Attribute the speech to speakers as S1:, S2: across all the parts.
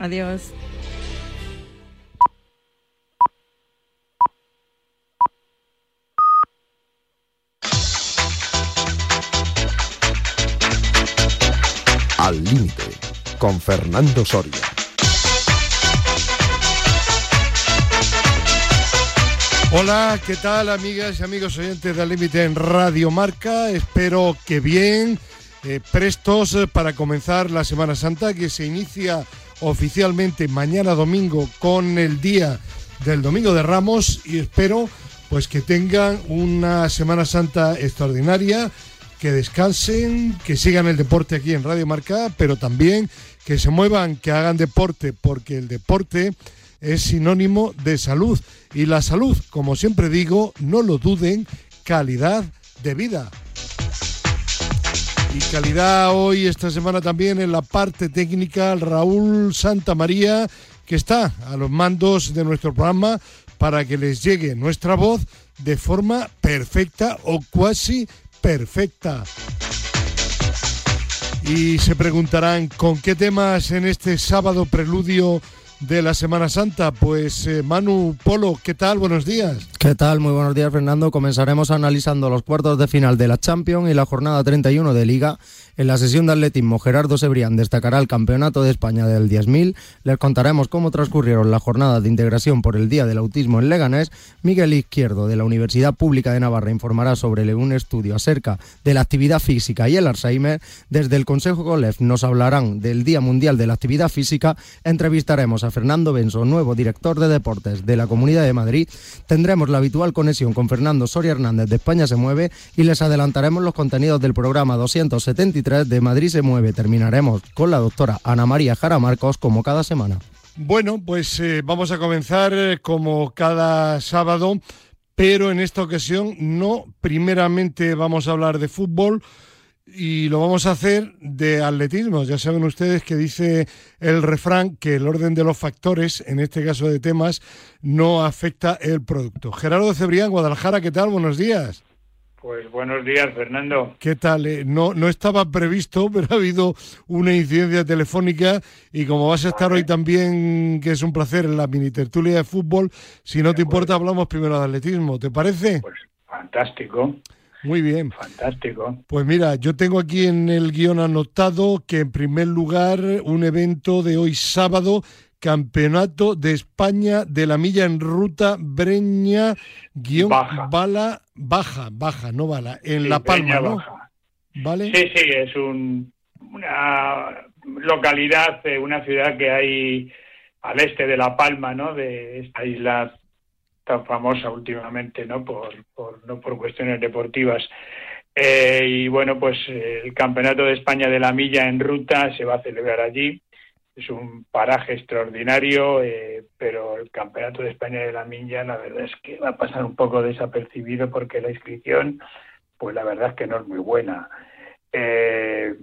S1: Adiós.
S2: Al límite, con Fernando Soria.
S3: Hola, ¿qué tal amigas y amigos oyentes de Al límite en Radio Marca? Espero que bien, eh, prestos para comenzar la Semana Santa que se inicia oficialmente mañana domingo con el día del Domingo de Ramos y espero pues que tengan una Semana Santa extraordinaria, que descansen, que sigan el deporte aquí en Radio Marca, pero también que se muevan, que hagan deporte, porque el deporte es sinónimo de salud y la salud, como siempre digo, no lo duden, calidad de vida. Y calidad hoy, esta semana también en la parte técnica, Raúl Santa María, que está a los mandos de nuestro programa para que les llegue nuestra voz de forma perfecta o cuasi perfecta. Y se preguntarán con qué temas en este sábado preludio de la Semana Santa. Pues eh, Manu Polo, ¿qué tal? Buenos días.
S4: ¿Qué tal? Muy buenos días, Fernando. Comenzaremos analizando los cuartos de final de la Champions y la jornada 31 de Liga. En la sesión de atletismo, Gerardo Sebrián destacará el Campeonato de España del 10.000. Les contaremos cómo transcurrieron la jornada de integración por el Día del Autismo en Leganés. Miguel Izquierdo, de la Universidad Pública de Navarra, informará sobre un estudio acerca de la actividad física y el Alzheimer. Desde el Consejo COLEF nos hablarán del Día Mundial de la Actividad Física. Entrevistaremos a Fernando Benzo, nuevo director de deportes de la Comunidad de Madrid. Tendremos la habitual conexión con Fernando Soria Hernández de España se mueve y les adelantaremos los contenidos del programa 273 de Madrid se mueve. Terminaremos con la doctora Ana María Jara Marcos como cada semana.
S3: Bueno, pues eh, vamos a comenzar eh, como cada sábado, pero en esta ocasión no primeramente vamos a hablar de fútbol, y lo vamos a hacer de atletismo. Ya saben ustedes que dice el refrán que el orden de los factores, en este caso de temas, no afecta el producto. Gerardo Cebrián, Guadalajara, ¿qué tal? Buenos días.
S5: Pues buenos días, Fernando.
S3: ¿Qué tal? Eh, no, no estaba previsto, pero ha habido una incidencia telefónica y como vas a estar hoy también, que es un placer, en la mini tertulia de fútbol, si no te importa, hablamos primero de atletismo. ¿Te parece?
S5: Pues fantástico.
S3: Muy bien.
S5: Fantástico.
S3: Pues mira, yo tengo aquí en el guion anotado que en primer lugar un evento de hoy sábado, Campeonato de España de la milla en ruta Breña guion
S5: baja.
S3: bala baja, baja, no bala, en La Palma, ¿no? ¿Vale?
S5: Sí, sí, es un, una localidad, eh, una ciudad que hay al este de La Palma, ¿no? De esta isla tan famosa últimamente, ¿no? Por, por no por cuestiones deportivas. Eh, y bueno, pues eh, el Campeonato de España de la Milla en ruta se va a celebrar allí. Es un paraje extraordinario, eh, pero el Campeonato de España de la Milla, la verdad es que va a pasar un poco desapercibido porque la inscripción, pues la verdad es que no es muy buena. Eh,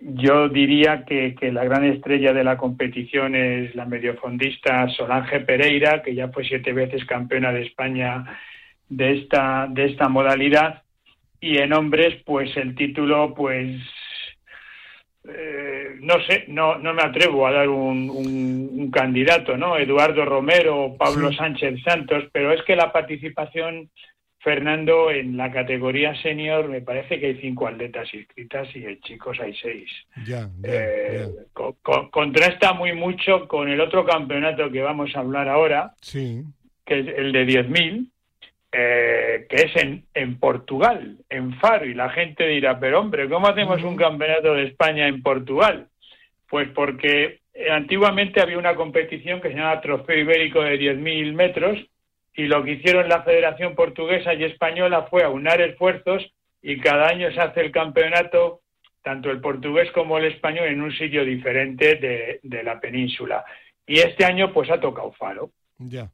S5: yo diría que, que, la gran estrella de la competición es la mediofondista Solange Pereira, que ya fue siete veces campeona de España de esta, de esta modalidad. Y en hombres, pues el título, pues eh, no sé, no, no me atrevo a dar un, un, un candidato, ¿no? Eduardo Romero o Pablo sí. Sánchez Santos, pero es que la participación Fernando, en la categoría senior me parece que hay cinco atletas inscritas y en chicos hay seis.
S3: Ya, ya,
S5: eh,
S3: ya.
S5: Co co contrasta muy mucho con el otro campeonato que vamos a hablar ahora,
S3: sí.
S5: que es el de 10.000, eh, que es en, en, Portugal, en Faro. Y la gente dirá, pero hombre, ¿cómo hacemos un campeonato de España en Portugal? Pues porque antiguamente había una competición que se llama Trofeo Ibérico de 10.000 metros y lo que hicieron la Federación Portuguesa y Española fue aunar esfuerzos y cada año se hace el campeonato, tanto el portugués como el español, en un sitio diferente de, de la península. Y este año pues ha tocado Faro.
S3: Ya.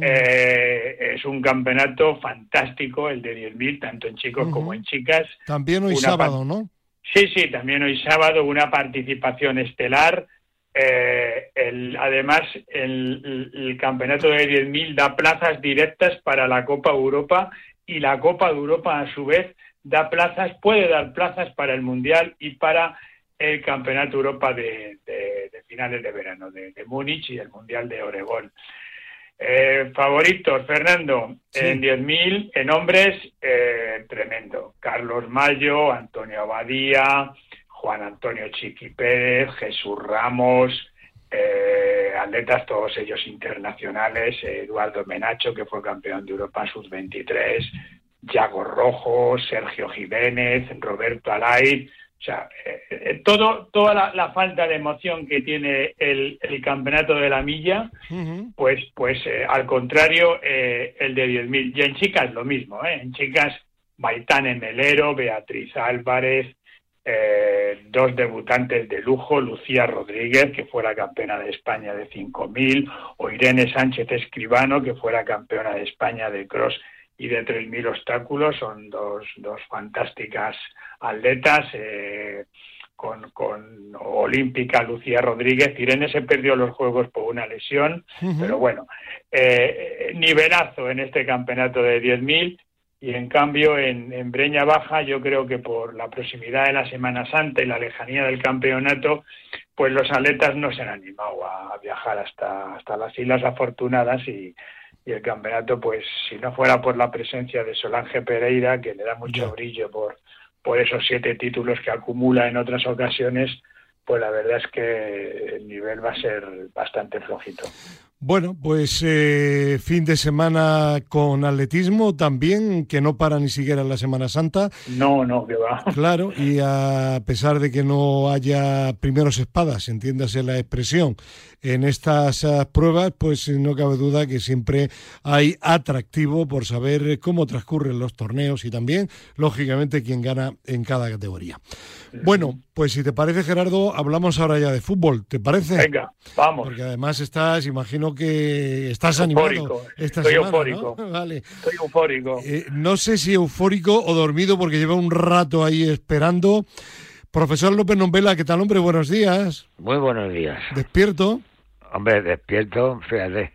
S5: Eh, es un campeonato fantástico, el de 10.000, tanto en chicos uh -huh. como en chicas.
S3: También hoy sábado, ¿no?
S5: Sí, sí, también hoy sábado una participación estelar. Eh, el, además, el, el, campeonato de 10.000 da plazas directas para la Copa Europa y la Copa de Europa, a su vez, da plazas, puede dar plazas para el Mundial y para el Campeonato Europa de, finales de verano, de, Múnich y el Mundial de Oregón. Eh, favoritos, Fernando, en 10.000, en hombres, eh, tremendo. Carlos Mayo, Antonio Abadía, Juan Antonio Chiqui Pérez, Jesús Ramos, eh, atletas todos ellos internacionales, Eduardo Menacho, que fue campeón de Europa Sub-23, Yago Rojo, Sergio Jiménez, Roberto Alay, o sea, eh, eh, todo, toda la, falta de emoción que tiene el, campeonato de la milla, pues, pues eh, al contrario, el de 10.000. Y en chicas lo mismo, en chicas, Maitán Melero, Beatriz Álvarez, dos debutantes de lujo, Lucía Rodríguez, que fuera campeona de España de 5.000, o Irene Sánchez Escribano, que fuera campeona de España de cross y de 3.000 obstáculos. Son dos, dos fantásticas atletas. Eh, con, con, Olímpica Lucía Rodríguez. Irene se perdió los Juegos por una lesión, pero bueno, eh, nivelazo en este campeonato de 10.000 y en cambio en, en, Breña Baja yo creo que por la proximidad de la Semana Santa y la lejanía del campeonato, pues los atletas no se han animado a, viajar hasta, hasta las Islas Afortunadas y, y el campeonato, pues si no fuera por la presencia de Solange Pereira, que le da mucho brillo por, por esos siete títulos que acumula en otras ocasiones, pues la verdad es que el nivel va a ser bastante flojito.
S3: Bueno, pues eh, fin de semana con atletismo también, que no para ni siquiera en la Semana Santa.
S5: No, no, que va.
S3: Claro, y a pesar de que no haya primeros espadas, entiéndase la expresión, en estas eh, pruebas, pues no cabe duda que siempre hay atractivo por saber cómo transcurren los torneos y también, lógicamente, quién gana en cada categoría. Bueno, pues si te parece, Gerardo, hablamos ahora ya de fútbol. ¿Te parece?
S5: Venga, vamos.
S3: Porque además estás, imagino que estás animado esta Estoy
S5: eufórico.
S3: ¿no? Vale.
S5: Estoy eufórico.
S3: Eh, no sé si eufórico o dormido porque lleva un rato ahí esperando. Profesor López Nombela, ¿qué tal, hombre? Buenos días.
S1: Muy buenos días.
S3: ¿Despierto?
S1: Hombre, despierto, fíjate.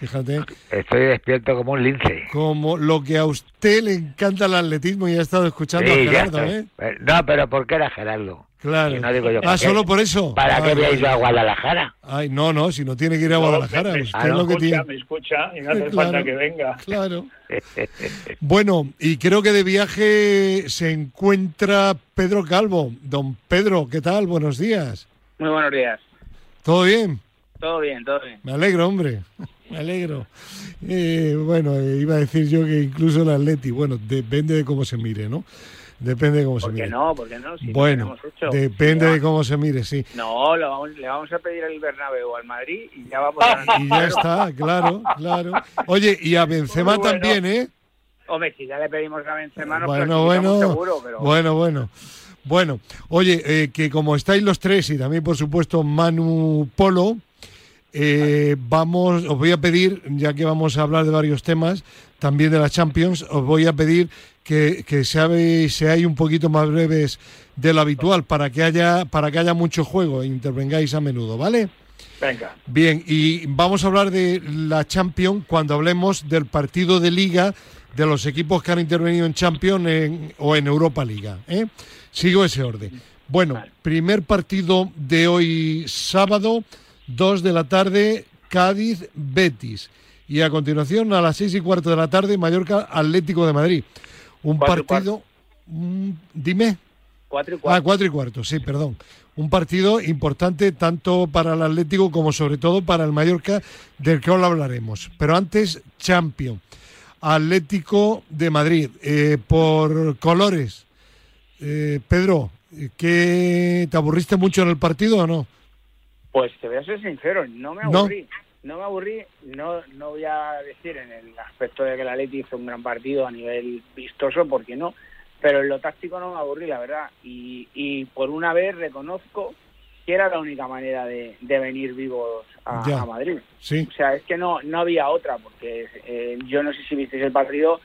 S3: Fíjate.
S1: Estoy despierto como un lince.
S3: Como lo que a usted le encanta el atletismo y ha estado escuchando a Gerardo, ¿eh?
S1: ¿eh? No, pero ¿por qué era Gerardo?
S3: Claro. ah, solo por eso.
S1: ¿Para
S3: ah,
S1: qué había ido a Guadalajara?
S3: Ay, no, no, si no tiene que ir a Guadalajara.
S5: me,
S3: usted lo que
S5: escucha,
S3: tiene.
S5: me escucha y no hace falta que venga.
S3: Claro. bueno, y creo que de viaje se encuentra Pedro Calvo. Don Pedro, ¿qué tal? Buenos días.
S6: Muy buenos días.
S3: ¿Todo bien?
S6: Todo bien, todo bien.
S3: Me alegro, hombre. Me alegro. Eh, bueno, eh, iba a decir yo que incluso el Atleti, bueno, depende de cómo se mire, ¿no? Depende de cómo se mire.
S6: ¿Por qué no? ¿Por qué no?
S3: bueno, depende de cómo se mire, sí.
S6: No, le vamos a pedir al Bernabéu al Madrid y ya va a
S3: Y ya está, claro, claro. Oye, y a Benzema también, ¿eh?
S6: Hombre, si ya le pedimos a Benzema, no
S3: bueno, bueno, seguro, pero... Bueno, bueno. Bueno, oye, eh, que como estáis los tres y también, por supuesto, Manu Polo, eh, vamos, os voy a pedir, ya que vamos a hablar de varios temas, también de la Champions, os voy a pedir que, que seáis, un poquito más breves de lo habitual para que haya, para que haya mucho juego e intervengáis a menudo, ¿vale?
S5: Venga.
S3: Bien, y vamos a hablar de la Champions cuando hablemos del partido de liga de los equipos que han intervenido en Champions o en Europa Liga. ¿eh? Sigo ese orden. Bueno, primer partido de hoy sábado. 2 de la tarde, Cádiz, Betis. Y a continuación, a las seis y cuarto de la tarde, Mallorca, Atlético de Madrid. Un partido. Dime.
S6: Cuatro y cuarto.
S3: Ah, cuatro y cuarto, sí, perdón. Un partido importante tanto para el Atlético como sobre todo para el Mallorca, del que ahora hablaremos. Pero antes, Champion. Atlético de Madrid. Eh, por colores. Eh, Pedro, ¿qué, ¿te aburriste mucho en el partido o no?
S6: Pues te voy a ser sincero, no me aburrí. No, me aburrí, no, no voy a decir en el aspecto de que la Leti hizo un gran partido a nivel vistoso, porque no, pero en lo táctico no me aburrí, la verdad. Y, y por una vez reconozco que era la única manera de, venir vivos a, Madrid.
S3: Sí.
S6: O sea, es que no, no había otra, porque eh, yo no sé si visteis el partido,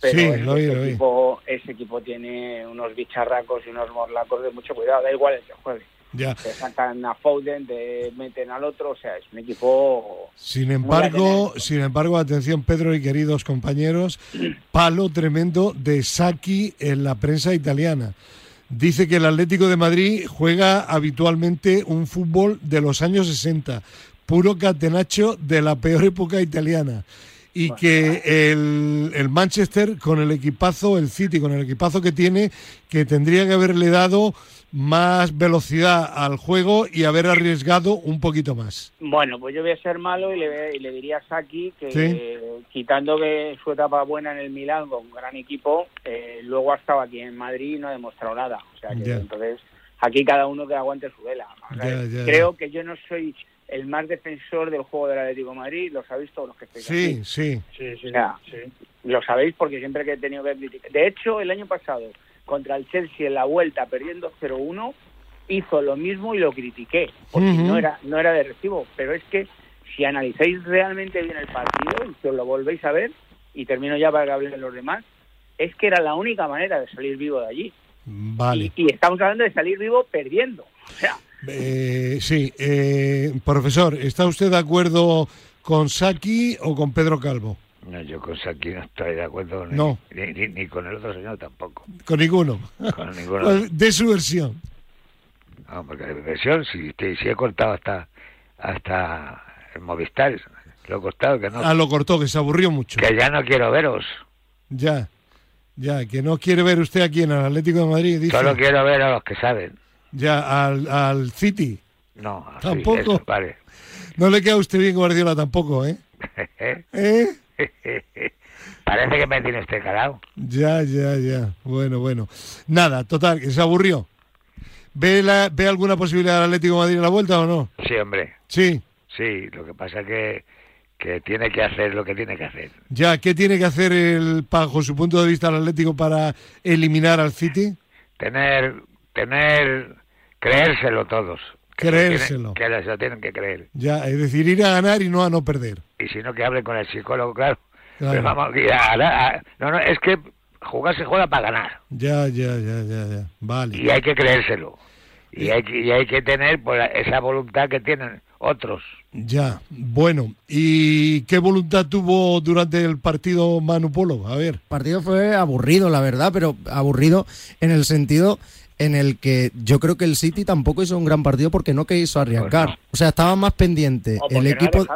S6: pero ese, equipo, ese equipo tiene unos bicharracos y unos morlacos de mucho cuidado, da igual el que juegue.
S3: Ya.
S6: Te sacan a Foden, te meten al otro, o sea, es un equipo.
S3: Sin embargo, sin embargo, atención, Pedro y queridos compañeros, palo tremendo de Saki en la prensa italiana. dice que el Atlético de Madrid juega habitualmente un fútbol de los años 60, puro catenacho de la peor época italiana. Y que el, el Manchester con el equipazo, el City con el equipazo que tiene, que tendría que haberle dado más velocidad al juego y haber arriesgado un poquito más.
S6: Bueno, pues yo voy a ser malo y le, y le diría a Saki que quitando que su etapa buena en el Milán con un gran equipo, eh, luego ha estado aquí en Madrid y no ha demostrado nada. O sea que entonces aquí cada uno que aguante su vela. creo que yo no soy el más defensor del juego del Atlético de Madrid, lo sabéis todos los que estáis
S3: sí,
S6: aquí.
S3: Sí,
S6: sí, sí, Lo sabéis porque siempre que he tenido que criticar. De hecho, el año pasado contra el Chelsea en la vuelta perdiendo 0-1, hizo lo mismo y lo critiqué, porque no era no era de recibo, pero es que si analizáis realmente bien el partido y si os lo volvéis a ver, y termino ya para que hablen los demás, es que era la única manera de salir vivo de allí.
S3: Vale.
S6: Y, estamos hablando de salir vivo perdiendo. O sea,
S3: eh, sí, eh, profesor, ¿está usted de acuerdo con Saki o con Pedro Calvo?
S1: No, yo con Saki no estoy de acuerdo. Ni,
S3: no.
S1: Ni, con el otro señor tampoco.
S3: Con ninguno.
S1: Con ninguno.
S3: de su versión.
S1: No, porque de versión, si, si he cortado hasta hasta el Movistar, lo he cortado que no.
S3: Ah, lo cortó, que se aburrió mucho.
S1: Que ya no quiero veros.
S3: Ya, ya, que no quiere ver usted aquí en el Atlético de Madrid. Dice.
S1: Solo quiero ver a los que saben.
S3: Ya, al, al City.
S1: No,
S3: tampoco.
S1: vale.
S3: No le queda a usted bien Guardiola tampoco, ¿eh? ¿Eh?
S1: Parece que me tiene este calado.
S3: Ya, ya, ya. Bueno, bueno. Nada, total, que se aburrió. ¿Ve, la, ¿Ve alguna posibilidad del Atlético de Madrid en la vuelta o no?
S1: Sí, hombre.
S3: Sí.
S1: Sí, lo que pasa que que tiene que hacer lo que tiene que hacer.
S3: Ya, ¿qué tiene que hacer el, bajo su punto de vista el Atlético para eliminar al City?
S1: Tener, tener, creérselo todos.
S3: Creérselo.
S1: Que, se lo tienen que creer.
S3: Ya, es decir, ir a ganar y no a no perder.
S1: Y si no, que hable con el psicólogo, claro. vamos, a, no, no, es que jugar se juega para ganar.
S3: Ya, ya, ya, ya, ya. Vale.
S1: Y hay que creérselo. Y hay, y hay que tener pues, esa voluntad que tienen otros.
S3: Ya, bueno. ¿Y qué voluntad tuvo durante el partido Manu Polo? A ver. El
S4: partido fue aburrido, la verdad, pero aburrido en el sentido en el que yo creo que el City tampoco hizo un gran partido porque no quiso arriesgar. Pues o sea, estaba más pendiente el equipo.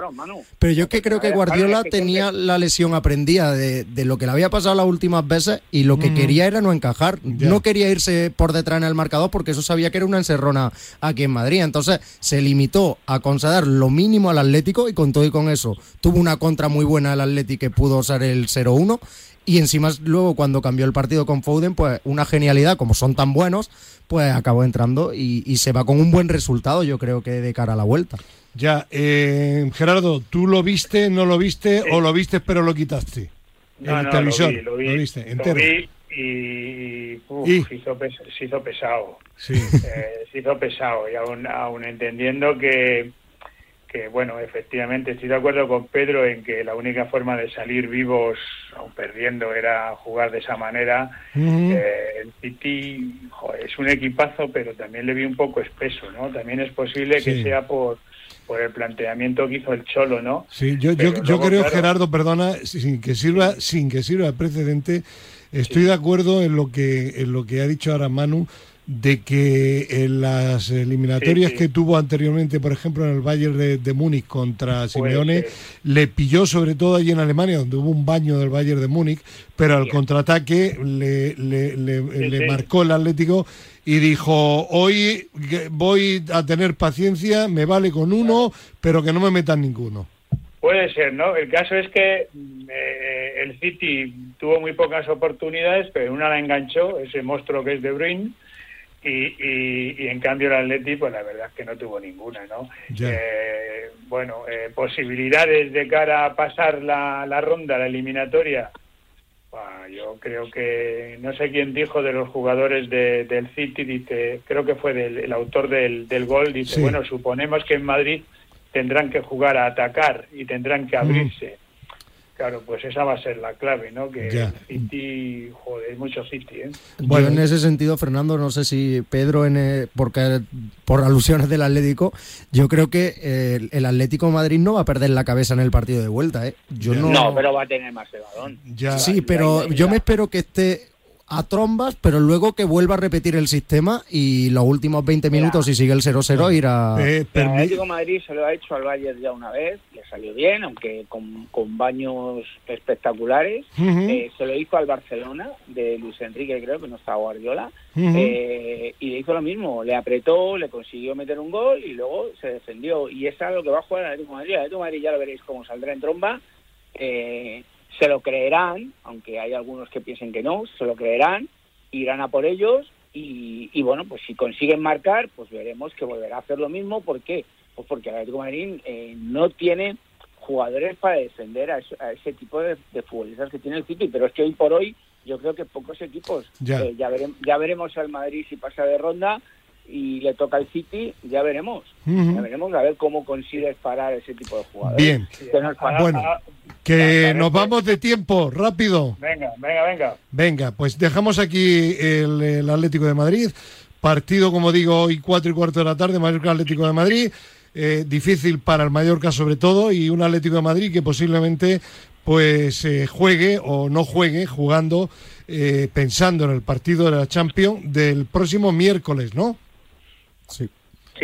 S4: pero yo que creo que Guardiola tenía la lesión aprendida de, lo que le había pasado las últimas veces y lo que mm. quería era no encajar. No quería irse por detrás en el marcador porque eso sabía que era una encerrona aquí en Madrid. Entonces se limitó a conceder lo mínimo al Atlético y con todo y con eso tuvo una contra muy buena el Atlético que pudo usar el 0-1 y encima luego cuando cambió el partido con Foden, pues una genialidad, como son tan buenos, pues acabó entrando y, se va con un buen resultado, yo creo que de cara a la vuelta.
S3: Ya, eh, Gerardo, ¿tú lo viste, no lo viste o lo viste pero lo quitaste?
S5: No, no,
S3: televisor,
S5: lo, vi,
S3: lo, viste entero.
S5: Vi y, Se, hizo se, hizo pesado.
S3: Sí.
S5: Eh, se hizo pesado y aún, aún entendiendo que que bueno, efectivamente estoy de acuerdo con Pedro en que la única forma de salir vivos, aún perdiendo, era jugar de esa manera. Eh, el City es un equipazo, pero también le vi un poco espeso, ¿no? También es posible que sea por por el planteamiento que hizo el Cholo, ¿no?
S3: Sí, yo, yo, yo creo, Gerardo, perdona, sin que sirva, sin que sirva de precedente, estoy de acuerdo en lo que en lo que ha dicho ahora Manu de que en las eliminatorias que tuvo anteriormente, por ejemplo, en el Bayern de, Múnich contra Simeone, le pilló sobre todo allí en Alemania, donde hubo un baño del Bayern de Múnich, pero al contraataque le, le, le, marcó el Atlético y dijo, hoy voy a tener paciencia, me vale con uno, pero que no me metan ninguno.
S5: Puede ser, ¿no? El caso es que eh, el City tuvo muy pocas oportunidades, pero una la enganchó, ese monstruo que es De Bruyne, y, y, en cambio el Atleti, pues la verdad es que no tuvo ninguna, ¿no? Eh, bueno, eh, posibilidades de cara a pasar la, la ronda, la eliminatoria, yo creo que, no sé quién dijo de los jugadores de, del City, dice, creo que fue del, el autor del, del gol, dice, bueno, suponemos que en Madrid tendrán que jugar a atacar y tendrán que mm. Claro, pues esa va a ser la clave, ¿no? Que City, joder, mucho City, ¿eh?
S4: Bueno, en ese sentido, Fernando, no sé si Pedro, en, eh, porque por alusiones del Atlético, yo creo que eh, el Atlético Madrid no va a perder la cabeza en el partido de vuelta, ¿eh? Yo no...
S6: no, pero va a tener más el balón.
S4: Sí, pero yo me espero que esté a trombas, pero luego que vuelva a repetir el sistema y los últimos 20 minutos, si sigue el 0-0, irá.
S6: Eh, el Atlético Madrid se lo ha hecho al Bayern ya una vez, le salió bien, aunque con, baños espectaculares. Eh, se lo hizo al Barcelona, de Luis Enrique, creo que no está Guardiola, eh, y le hizo lo mismo, le apretó, le consiguió meter un gol y luego se defendió. Y es algo que va a jugar el Atlético Madrid. El Atlético Madrid ya lo veréis cómo saldrá en tromba. Eh, se lo creerán, aunque hay algunos que piensen que no, se lo creerán, irán a por ellos y, bueno, pues si consiguen marcar, pues veremos que volverá a hacer lo mismo. ¿Por qué? Pues porque el Atlético Madrid eh, no tiene jugadores para defender a, ese tipo de, futbolistas que tiene el City, pero es que hoy por hoy yo creo que pocos equipos, ya, eh, ya, ya veremos al Madrid si pasa de ronda, y le toca al City, ya veremos. Ya veremos a ver cómo consigues parar ese tipo de jugadores.
S3: Bien. bueno, que nos vamos de tiempo, rápido.
S5: Venga, venga, venga.
S3: Venga, pues dejamos aquí el, Atlético de Madrid. Partido, como digo, hoy cuatro y cuarto de la tarde, Mallorca Atlético de Madrid. Eh, difícil para el Mallorca sobre todo y un Atlético de Madrid que posiblemente pues eh, juegue o no juegue jugando eh, pensando en el partido de la Champions del próximo miércoles, ¿no?
S4: Sí.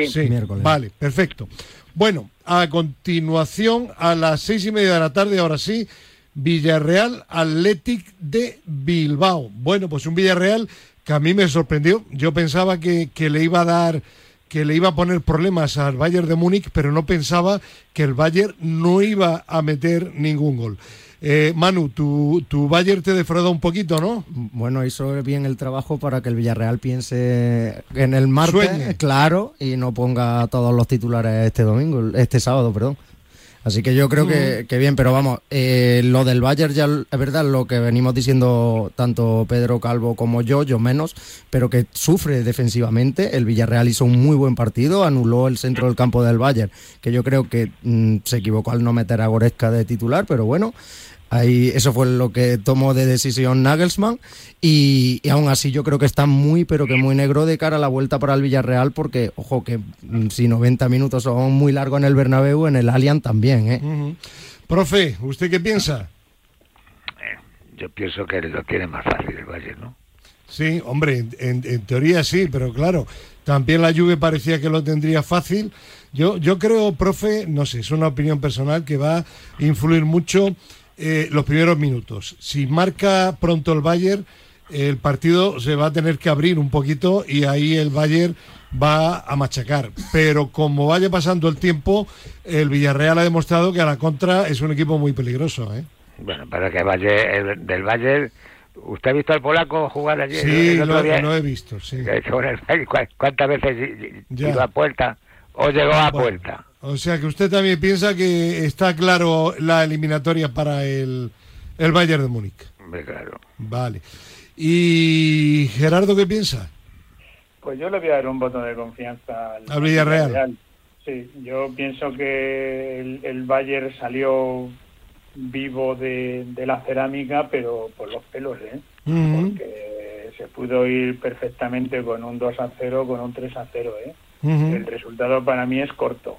S3: Sí. Miércoles. Vale, perfecto. Bueno, a continuación, a las seis y media de la tarde, ahora sí, Villarreal Athletic de Bilbao. Bueno, pues un Villarreal que a mí me sorprendió. Yo pensaba que, que le iba a dar que le iba a poner problemas al Bayern de Múnich, pero no pensaba que el Bayern no iba a meter ningún gol. Eh, Manu, tu, tu Bayern te defrauda un poquito, ¿no?
S4: Bueno, hizo bien el trabajo para que el Villarreal piense en el martes, claro, y no ponga todos los titulares este domingo, este sábado, perdón. Así que yo creo que, mm. bien, pero vamos, eh, lo del Bayern ya es verdad lo que venimos diciendo tanto Pedro Calvo como yo, yo menos, pero que sufre defensivamente. El Villarreal hizo un muy buen partido, anuló el centro del campo del Bayern, que yo creo que mm, se equivocó al no meter a Goretzka de titular, pero bueno, Ahí, eso fue lo que tomó de decisión Nagelsmann y, aún así yo creo que está muy pero que muy negro de cara a la vuelta para el Villarreal porque, ojo, que mm, si 90 minutos son muy largos en el Bernabéu, en el Allianz también. ¿eh?
S3: Profe, ¿usted qué piensa?
S1: Eh, yo pienso que lo tiene más fácil el Valle, ¿no?
S3: Sí, hombre, en, teoría sí, pero claro, también la Juve parecía que lo tendría fácil. Yo, yo creo, profe, no sé, es una opinión personal que va a influir mucho eh, los primeros minutos. Si marca pronto el Bayern, el partido se va a tener que abrir un poquito y ahí el Bayern va a machacar. Pero como vaya pasando el tiempo, el Villarreal ha demostrado que a la contra es un equipo muy peligroso. ¿eh?
S1: Bueno, para que vaya el, del Bayern. ¿Usted ha visto al polaco jugar ayer?
S3: Sí, lo, he visto, sí.
S1: ¿Cuántas veces iba a puerta o llegó a puerta?
S3: O sea que usted también piensa que está claro la eliminatoria para el, el Bayern de Múnich.
S1: Claro.
S3: Vale. ¿Y Gerardo qué piensa?
S5: Pues yo le voy a dar un voto de confianza
S3: al, Villarreal.
S5: Sí, yo pienso que el, Bayern salió vivo de, la cerámica, pero por los pelos, ¿eh? Porque se pudo ir perfectamente con un 2 a 0, con un 3 a 0, ¿eh? El resultado para mí es corto.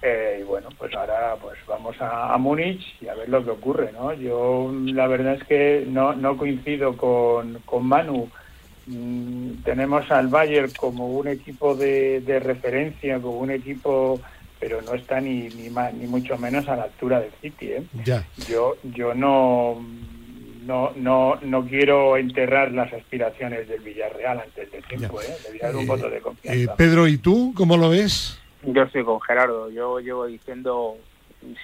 S5: Eh, y bueno, pues ahora pues vamos a, Múnich y a ver lo que ocurre, ¿no? Yo la verdad es que no, no coincido con, con Manu. Mm, tenemos al Bayern como un equipo de, de, referencia, como un equipo, pero no está ni, ni, ni mucho menos a la altura del City, ¿eh?
S3: Ya.
S5: Yo, yo no, no, no, no quiero enterrar las aspiraciones del Villarreal antes del tiempo, ¿eh? Le voy a dar un eh, voto de confianza.
S3: Eh, Pedro, ¿y tú cómo lo ves?
S6: Yo estoy con Gerardo. Yo llevo diciendo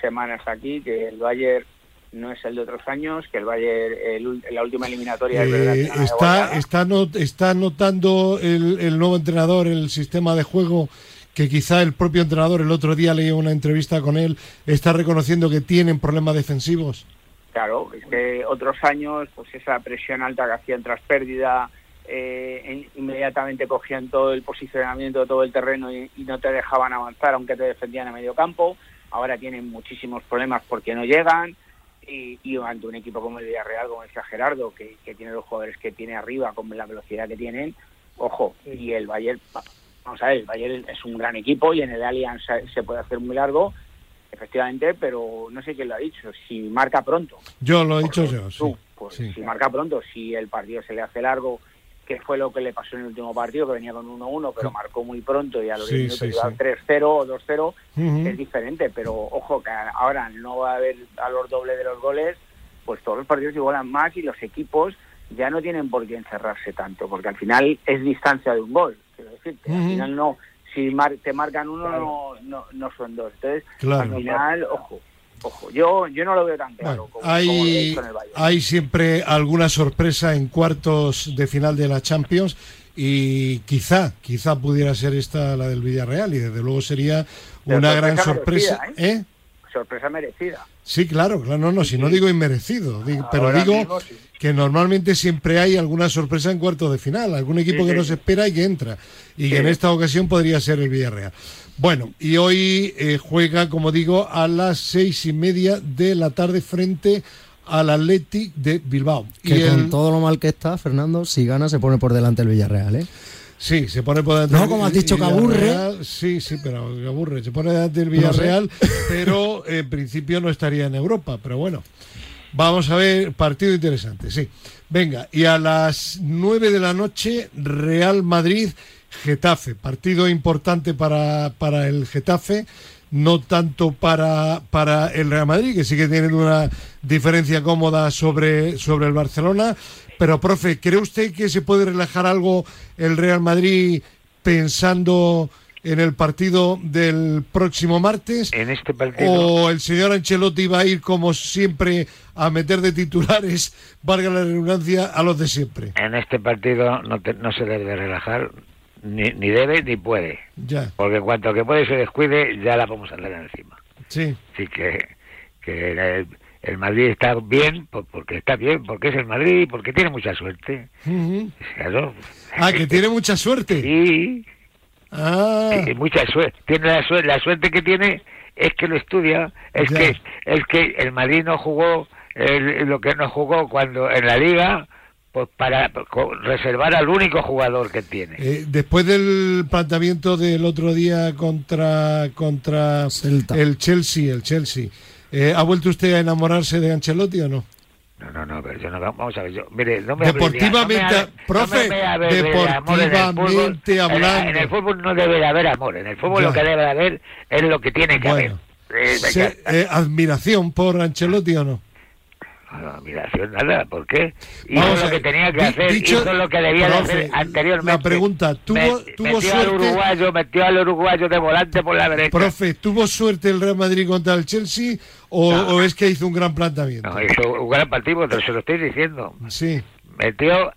S6: semanas aquí que el Bayern no es el de otros años, que el Bayern, el, la última eliminatoria
S3: eh, está, está, está notando el, el, nuevo entrenador el sistema de juego que quizá el propio entrenador, el otro día leí una entrevista con él, está reconociendo que tienen problemas defensivos.
S6: Claro, es que otros años, pues esa presión alta que hacían tras pérdida, eh, inmediatamente cogían todo el posicionamiento de todo el terreno y, no te dejaban avanzar aunque te defendían a medio campo. Ahora tienen muchísimos problemas porque no llegan y, y ante un equipo como el Villarreal, como decía Gerardo, que, tiene los jugadores que tiene arriba con la velocidad que tienen, ojo, y el Bayern, vamos a ver, el Bayern es un gran equipo y en el Allianz se puede hacer muy largo, efectivamente, pero no sé quién lo ha dicho, si marca pronto.
S3: Yo lo he dicho yo, sí.
S6: pues si marca pronto, si el partido se le hace largo, que fue lo que le pasó en el último partido, que venía con 1-1, pero marcó muy pronto y a los 10 minutos iba 3-0 o 2-0, es diferente. Pero ojo, que ahora no va a haber a los dobles de los goles, pues todos los partidos igualan más y los equipos ya no tienen por qué encerrarse tanto, porque al final es distancia de un gol. Quiero decir, que al final no, si te marcan uno, no, no, son dos. Entonces, al final, ojo. Ojo, yo, yo no lo veo tan claro como,
S3: hay, el Hay siempre alguna sorpresa en cuartos de final de la Champions y quizá, quizá pudiera ser esta la del Villarreal y desde luego sería una gran sorpresa.
S6: ¿eh? ¿eh? Sorpresa merecida.
S3: Sí, claro, claro, no, no, si no digo inmerecido, pero digo que normalmente siempre hay alguna sorpresa en cuartos de final, algún equipo que no se espera y que entra, y que en esta ocasión podría ser el Villarreal. Bueno, y hoy eh, juega, como digo, a las seis y media de la tarde frente al Athletic de Bilbao.
S4: Que y con todo lo mal que está, Fernando, si gana se pone por delante el Villarreal, ¿eh?
S3: Sí, se pone por delante.
S4: No, como has dicho que aburre.
S3: Sí, sí, pero que aburre. Se pone delante del Villarreal, pero en principio no estaría en Europa. Pero bueno, vamos a ver, partido interesante, sí. Venga, y a las nueve de la noche, Real Madrid Getafe. Partido importante para, para el Getafe, no tanto para, para el Real Madrid, que sigue teniendo una diferencia cómoda sobre, sobre el Barcelona. Pero, profe, ¿cree usted que se puede relajar algo el Real Madrid pensando en el partido del próximo martes?
S1: En este partido.
S3: ¿O el señor Ancelotti va a ir, como siempre, a meter de titulares, valga la redundancia, a los de siempre?
S1: En este partido no, no se debe relajar ni, ni debe ni puede.
S3: Ya.
S1: Porque cuanto que puede se descuide, ya la vamos a andar encima.
S3: Sí.
S1: Así que, que el, Madrid está bien, porque está bien, porque es el Madrid, porque tiene mucha suerte.
S3: Ah, que tiene mucha suerte.
S1: Sí.
S3: Ah.
S1: mucha suerte. Tiene la suerte, la suerte que tiene es que lo estudia, es que es que el Madrid no jugó lo que no jugó cuando en la liga pues para reservar al único jugador que tiene.
S3: Eh, después del planteamiento del otro día contra contra el Chelsea, el Chelsea, eh, ¿ha vuelto usted a enamorarse de Ancelotti o no?
S1: No, no, no, pero yo no, vamos a ver, yo, mire, no
S3: me Deportivamente, profe, deportivamente hablando.
S1: En, el fútbol no debe de haber amor, en el fútbol lo que debe de haber es lo que tiene que haber.
S3: Eh, ¿Admiración por Ancelotti o no?
S1: Admiración nada, ¿por qué? Hizo lo que tenía que hacer, hizo lo que debía de hacer anteriormente.
S3: La pregunta, ¿tuvo, tuvo
S1: metió Al uruguayo, metió al uruguayo de volante por la derecha.
S3: Profe, ¿tuvo suerte el Real Madrid contra el Chelsea o, es que hizo un gran planteamiento?
S1: No, hizo un gran partido, pero se lo estoy diciendo.
S3: Sí.
S1: Metió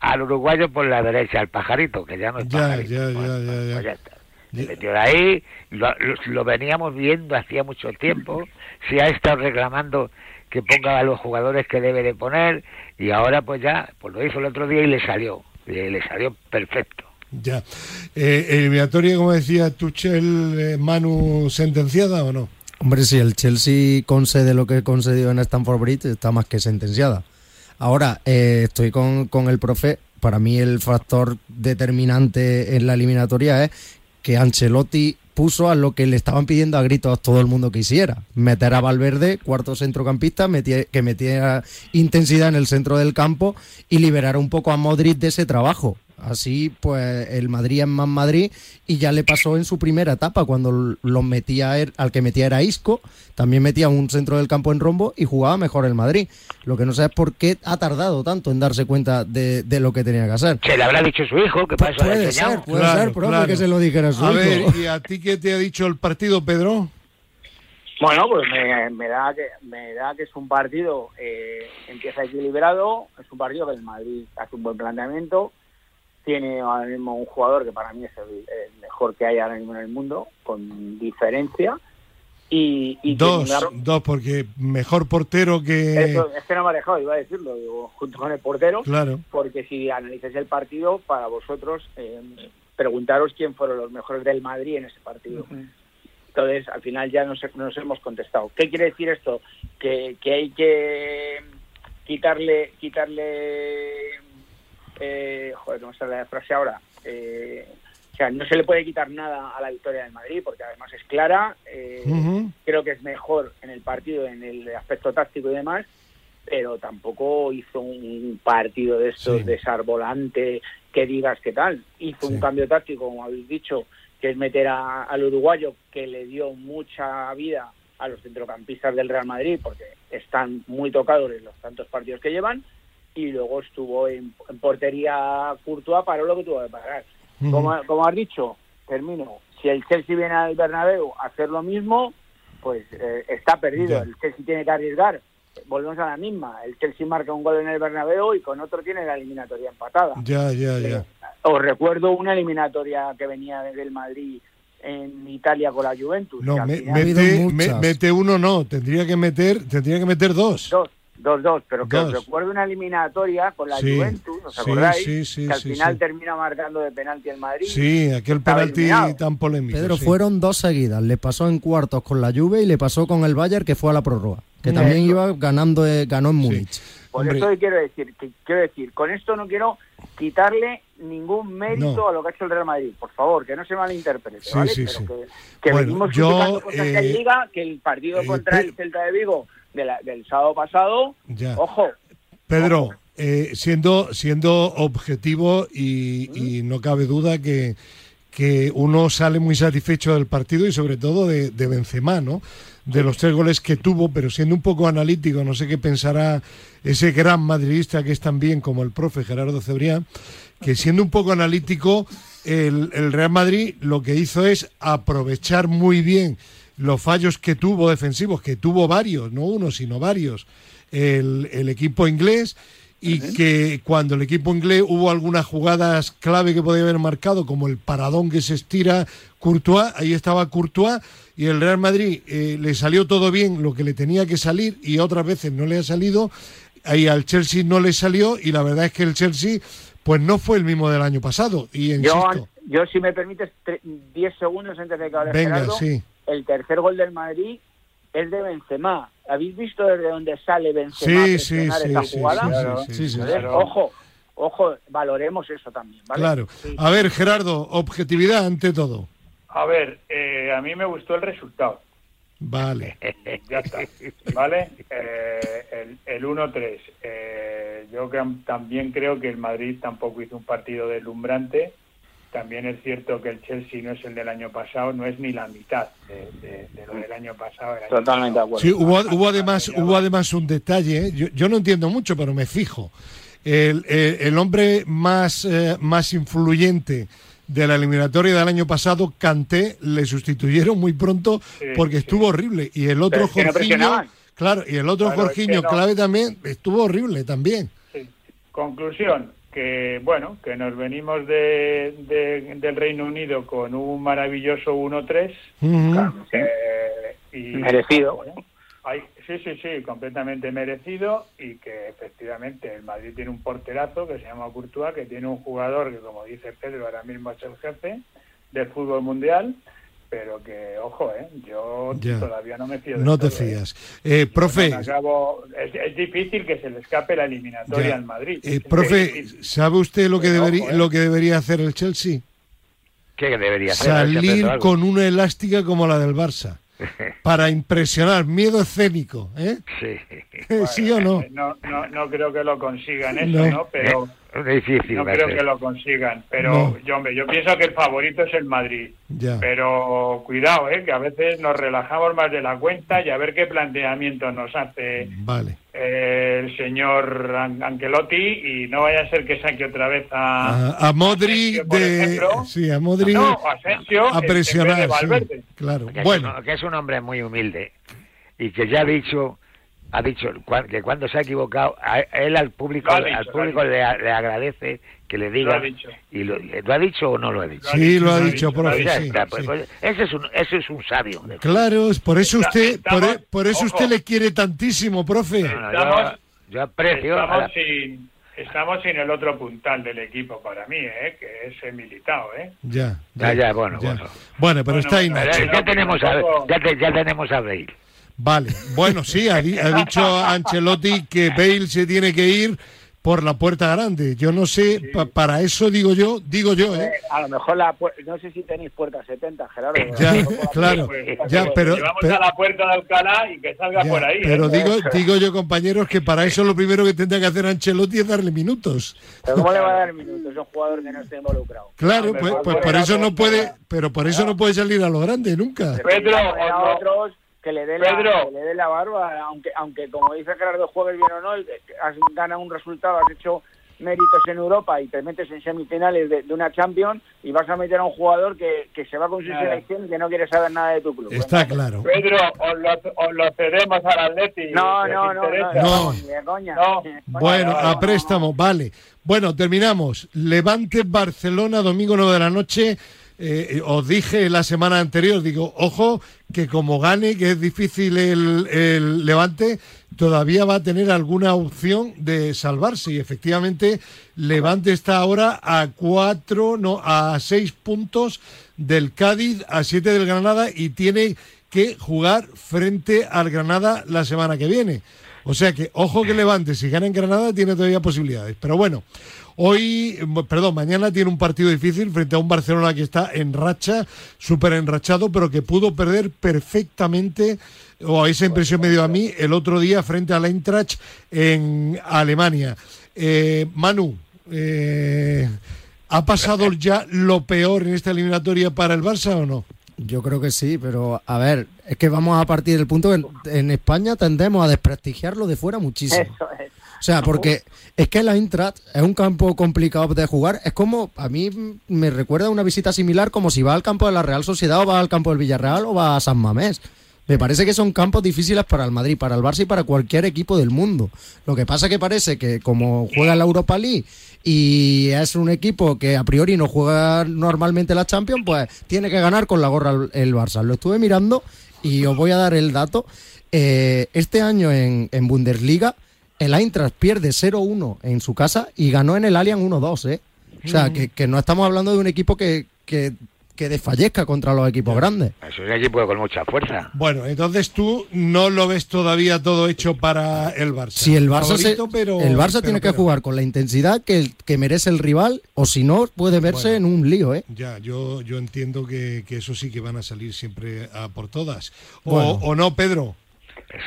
S1: al uruguayo por la derecha, al pajarito, que ya no es
S3: ya, Ya, ya, ya,
S1: pues ya está. metió de ahí, lo, lo, veníamos viendo hacía mucho tiempo, se ha estado reclamando que ponga a los jugadores que debe de poner y ahora pues ya, pues lo hizo el otro día y le salió, le salió perfecto.
S3: Ya. Eh, ¿Eliminatoria, como decía Tuchel, eh, Manu, sentenciada o no?
S4: Hombre, si el Chelsea concede lo que concedió en Stamford Bridge, está más que sentenciada. Ahora, eh, estoy con, con el profe. Para mí el factor determinante en la eliminatoria es que Ancelotti puso a lo que le estaban pidiendo a gritos todo el mundo que hiciera. Meter a Valverde, cuarto centrocampista, que metiera intensidad en el centro del campo y liberar un poco a Modric de ese trabajo. Así, pues el Madrid es más Madrid y ya le pasó en su primera etapa cuando lo metía er, al que metía era Isco, también metía un centro del campo en rombo y jugaba mejor el Madrid. Lo que no sé es por qué ha tardado tanto en darse cuenta de, lo que tenía que hacer.
S1: Se le habrá dicho su hijo, que
S4: pues puede ser, puede ser, profe, que se lo dijera su hijo.
S3: ¿y a ti qué te ha dicho el partido, Pedro?
S6: Bueno, pues me, da que me da que es un partido eh, empieza equilibrado, es un partido que el Madrid hace un buen planteamiento, tiene ahora mismo un jugador que para mí es el, mejor que hay ahora mismo en el mundo, con diferencia. Y,
S3: dos, dos, porque mejor portero que...
S6: Eso, es que no me ha dejado, iba a decirlo, digo, junto con el portero,
S3: claro.
S6: porque si analizáis el partido, para vosotros, eh, preguntaros quién fueron los mejores del Madrid en ese partido. Entonces, al final ya nos, nos hemos contestado. ¿Qué quiere decir esto? Que, que hay que quitarle quitarle eh, joder, no sale la frase ahora, eh, o sea, no se le puede quitar nada a la victoria del Madrid porque además es clara, eh, creo que es mejor en el partido, en el aspecto táctico y demás, pero tampoco hizo un partido de estos
S3: Sí.
S6: desarbolante que digas qué tal. Hizo
S3: Sí.
S6: un cambio táctico, como habéis dicho, que es meter a- al uruguayo, que le dio mucha vida a los centrocampistas del Real Madrid, porque están muy tocados en los tantos partidos que llevan, y luego estuvo en, en portería Courtois, paró lo que tuvo que parar.
S3: Ujú.
S6: Como, como has dicho, termino, si el Chelsea viene al Bernabéu a hacer lo mismo, pues eh, está perdido. El Chelsea tiene que arriesgar. Volvemos a la misma. El Chelsea marca un gol en el Bernabéu y con otro tiene la eliminatoria empatada.
S3: Ya, ya, ya.
S6: Os recuerdo una eliminatoria que venía desde el Madrid en Italia con la Juventus.
S3: No, me-
S6: final-
S3: me- mete uno no, tendría que meter, tendría que meter dos.
S6: Dos, dos, dos, pero que os recuerdo una eliminatoria con la
S3: Sí,
S6: Juventus, ¿os acordáis?
S3: sí, sí,
S6: que al
S3: sí,
S6: final
S3: sí.
S6: termina marcando de penalti el Madrid.
S3: Sí, aquel penalti
S6: eliminado.
S3: tan polémico.
S4: Pedro,
S3: sí.
S4: fueron dos seguidas. Le pasó en cuartos con la Juve y le pasó con el Bayern que fue a la prórroga. Que también
S6: Eso.
S4: iba ganando, eh, ganó en Múnich.
S6: Por
S3: Hombre.
S6: eso quiero decir, que, quiero decir, con esto no quiero quitarle ningún mérito
S3: No.
S6: a lo que ha hecho el Real Madrid, por favor, que no se malinterprete,
S3: Sí,
S6: ¿vale?
S3: sí,
S6: Pero
S3: sí.
S6: que, que
S3: Bueno,
S6: venimos
S3: yo,
S6: cosas que hay
S3: eh,
S6: liga, que el partido
S3: eh,
S6: contra el Celta de Vigo de la- del sábado pasado,
S3: Ya.
S6: ojo,
S3: Pedro, eh, siendo, siendo objetivo y, y no cabe duda que, que uno sale muy satisfecho del partido y sobre todo de, de Benzema, ¿no? De los tres goles que tuvo, pero siendo un poco analítico, no sé qué pensará ese gran madridista que es tan bien como el profe Gerardo Cebrián, que siendo un poco analítico, el, el Real Madrid lo que hizo es aprovechar muy bien los fallos que tuvo defensivos, que tuvo varios, no uno, sino varios, el, el equipo inglés y que cuando el equipo inglés hubo algunas jugadas clave que podía haber marcado, como el paradón que se estira Courtois, ahí estaba Courtois y el Real Madrid eh, le salió todo bien lo que le tenía que salir y otras veces no le ha salido, ahí al Chelsea no le salió y la verdad es que el Chelsea pues no fue el mismo del año pasado y
S6: yo,
S3: insisto,
S6: yo si me permites tre- 10 segundos antes de que hable
S3: venga,
S6: Gerardo,
S3: sí,
S6: el tercer gol del Madrid es de Benzema. ¿Habéis visto desde dónde sale Benzema
S3: sí, sí, sí,
S6: esa
S3: sí,
S6: jugada?
S3: sí,
S5: Claro.
S3: sí, sí, sí, sí.
S6: Entonces,
S5: Claro.
S6: Ojo, ojo, valoremos eso también, ¿vale?
S3: claro.
S6: Sí.
S3: A ver, Gerardo, objetividad ante todo.
S5: A ver, eh, a mí me gustó el resultado.
S3: Vale.
S5: Ya está. ¿Vale? Eh, el el 1-3. Eh, yo también creo que el Madrid tampoco hizo un partido deslumbrante. También es cierto que el Chelsea no es el del año pasado, no es ni la mitad de, de- de lo del año pasado. año
S6: Totalmente de acuerdo.
S3: Sí, hubo, hubo además hubo además un detalle, ¿eh? yo, yo no entiendo mucho, pero me fijo. El, el- el hombre más, eh, más influyente de la eliminatoria del año pasado, Kanté, le sustituyeron muy pronto
S5: Sí,
S3: porque
S5: sí.
S3: estuvo horrible. Y el otro
S6: Pero no
S3: Jorginho, claro, y el otro
S5: Claro, es que
S3: Jorginho
S5: no.
S3: clave también, estuvo horrible también.
S5: Sí. Conclusión, que bueno, que nos venimos de, de- del Reino Unido con un maravilloso 1-3.
S3: Ujú.
S5: eh, y,
S6: Merecido.
S5: Bueno, hay- sí, sí, sí, completamente merecido y que efectivamente el Madrid tiene un porterazo que se llama Courtois, que tiene un jugador que, como dice Pedro, ahora mismo es el jefe del fútbol mundial, pero que, ojo, eh, yo
S3: Ya.
S5: todavía no me fío de
S3: No te
S5: todo, eh.
S3: fías. Eh, profe,
S5: acabo- es, es difícil que se le escape la eliminatoria
S3: Ya.
S5: al Madrid.
S3: eh, profe. ¿sabe usted lo que,
S5: Pero
S3: debería,
S5: ojo, eh.
S3: lo que debería hacer el Chelsea?
S1: ¿Qué debería hacer?
S3: Salir con una elástica como la del Barça. Para impresionar, miedo escénico, ¿eh?
S1: Sí.
S3: ¿Sí o no?
S5: No, no, no creo que lo consigan eso,
S3: No.
S5: ¿no? Pero
S1: difícil.
S5: no creo
S1: ser.
S5: que lo consigan. Pero
S3: No.
S5: yo, hombre, yo pienso que el favorito es el Madrid.
S3: Ya.
S5: Pero cuidado, ¿eh? Que a veces nos relajamos más de la cuenta y a ver qué planteamiento nos hace
S3: Vale.
S5: eh, el señor An- Ancelotti y no vaya a ser que saque otra vez a...
S3: A, a Modri
S5: Asensio,
S3: de
S5: ejemplo.
S3: sí, a Modri
S5: No, a Asensio
S3: presionar, sí, claro.
S1: que,
S3: Bueno,
S1: es un, que es un hombre muy humilde y que ya ha dicho ha dicho que cuando se ha equivocado a él al público
S5: Lo dicho,
S1: al
S5: lo
S1: público le, agradece que le
S5: Lo
S1: diga
S5: dicho.
S1: y lo, ¿lo ha dicho o no lo ha dicho
S5: Lo
S3: sí, lo ha
S5: lo
S3: dicho,
S5: lo
S3: profe,
S1: pues, pues, ese es un ese es un sabio
S3: Claro, es por eso usted por,
S5: estamos-
S3: e- por eso usted
S5: ojo.
S3: le quiere tantísimo, profe.
S1: No, no, yo, aprecio
S5: Estamos
S1: la-
S5: sin, estamos sin el otro puntal del equipo para mí, ¿eh? que es Militao. ¿eh?
S3: Ya,
S1: Ya, ya, bueno, bueno.
S3: Bueno, pero
S5: Bueno,
S3: está ahí
S5: bueno,
S1: ya tenemos a, ya, te- ya tenemos a Bale
S3: Vale, bueno, sí, ha, di- ha dicho Ancelotti que Bale se tiene que ir por la puerta grande. Yo no sé, para eso digo yo, digo yo, ¿eh?
S6: A lo mejor la no sé si tenéis puerta 70, Gerardo.
S3: Ya, claro, ya, pero,
S5: Llevamos a la puerta de Alcalá y que salga por ahí.
S3: Pero ¿eh? digo, digo yo, compañeros, que para eso lo primero que tendría que hacer Ancelotti es darle minutos.
S6: ¿Pero cómo le va a dar minutos? Es un jugador que no esté involucrado.
S3: Claro, pues, pues por eso no puede, pero por eso no puede salir a lo grande nunca.
S5: Pedro,
S6: a otros que le dé la, que le dé la barba, aunque aunque como dice Gerardo juegues bien o no, has ganado un resultado, has hecho méritos en Europa y te metes en semifinales de, una Champions y vas a meter a un jugador que, que se va con su selección y que no quiere saber nada de tu club.
S3: Está claro.
S5: Pedro, os lo, lo cedemos al Atleti.
S6: No, no, no, no, no,
S3: Bueno, a préstamo, vale. Bueno, terminamos. Levante Barcelona, domingo 9 de la noche. Eh, os dije la semana anterior, digo, ojo, que como gane, que es difícil el, el, Levante, todavía va a tener alguna opción de salvarse. Y efectivamente, Levante está ahora a cuatro, no, a seis puntos del Cádiz, a siete del Granada y tiene que jugar frente al Granada la semana que viene. O sea que, ojo que Levante, si gana en Granada, tiene todavía posibilidades. Pero bueno, Hoy, perdón, mañana tiene un partido difícil frente a un Barcelona que está en racha, súper enrachado, pero que pudo perder perfectamente, o esa impresión me dio a mí, el otro día frente a la Eintracht en Alemania. Eh, Manu, eh, ¿ha pasado ya lo peor en esta eliminatoria para el Barça o no?
S4: Yo creo que sí, pero a ver, es que vamos a partir del punto que en, España tendemos a desprestigiarlo de fuera muchísimo. Eso es. O sea, porque es que la Eintracht es un campo complicado de jugar. Es como, a mí me recuerda una visita similar como si va al campo de la Real Sociedad o va al campo del Villarreal o va a San Mamés. Me parece que son campos difíciles para el Madrid, para el Barça y para cualquier equipo del mundo. Lo que pasa que parece que como juega la Europa League y es un equipo que a priori no juega normalmente la Champions, pues tiene que ganar con la gorra el Barça. Lo estuve mirando y os voy a dar el dato. Eh, este año en, en Bundesliga el Eintracht pierde 0-1 en su casa y ganó en el Allianz 1-2, ¿eh? O sea, que, no estamos hablando de un equipo que, que, desfallezca contra los equipos grandes.
S1: Es un equipo con mucha fuerza.
S3: Bueno, entonces tú no lo ves todavía todo hecho para el Barça.
S4: Si el Barça, el Barça tiene que jugar con la intensidad que, que merece el rival, o si no, puede verse en un lío, ¿eh?
S3: Ya, yo, yo entiendo que, eso sí que van a salir siempre a por todas. O, o no, Pedro.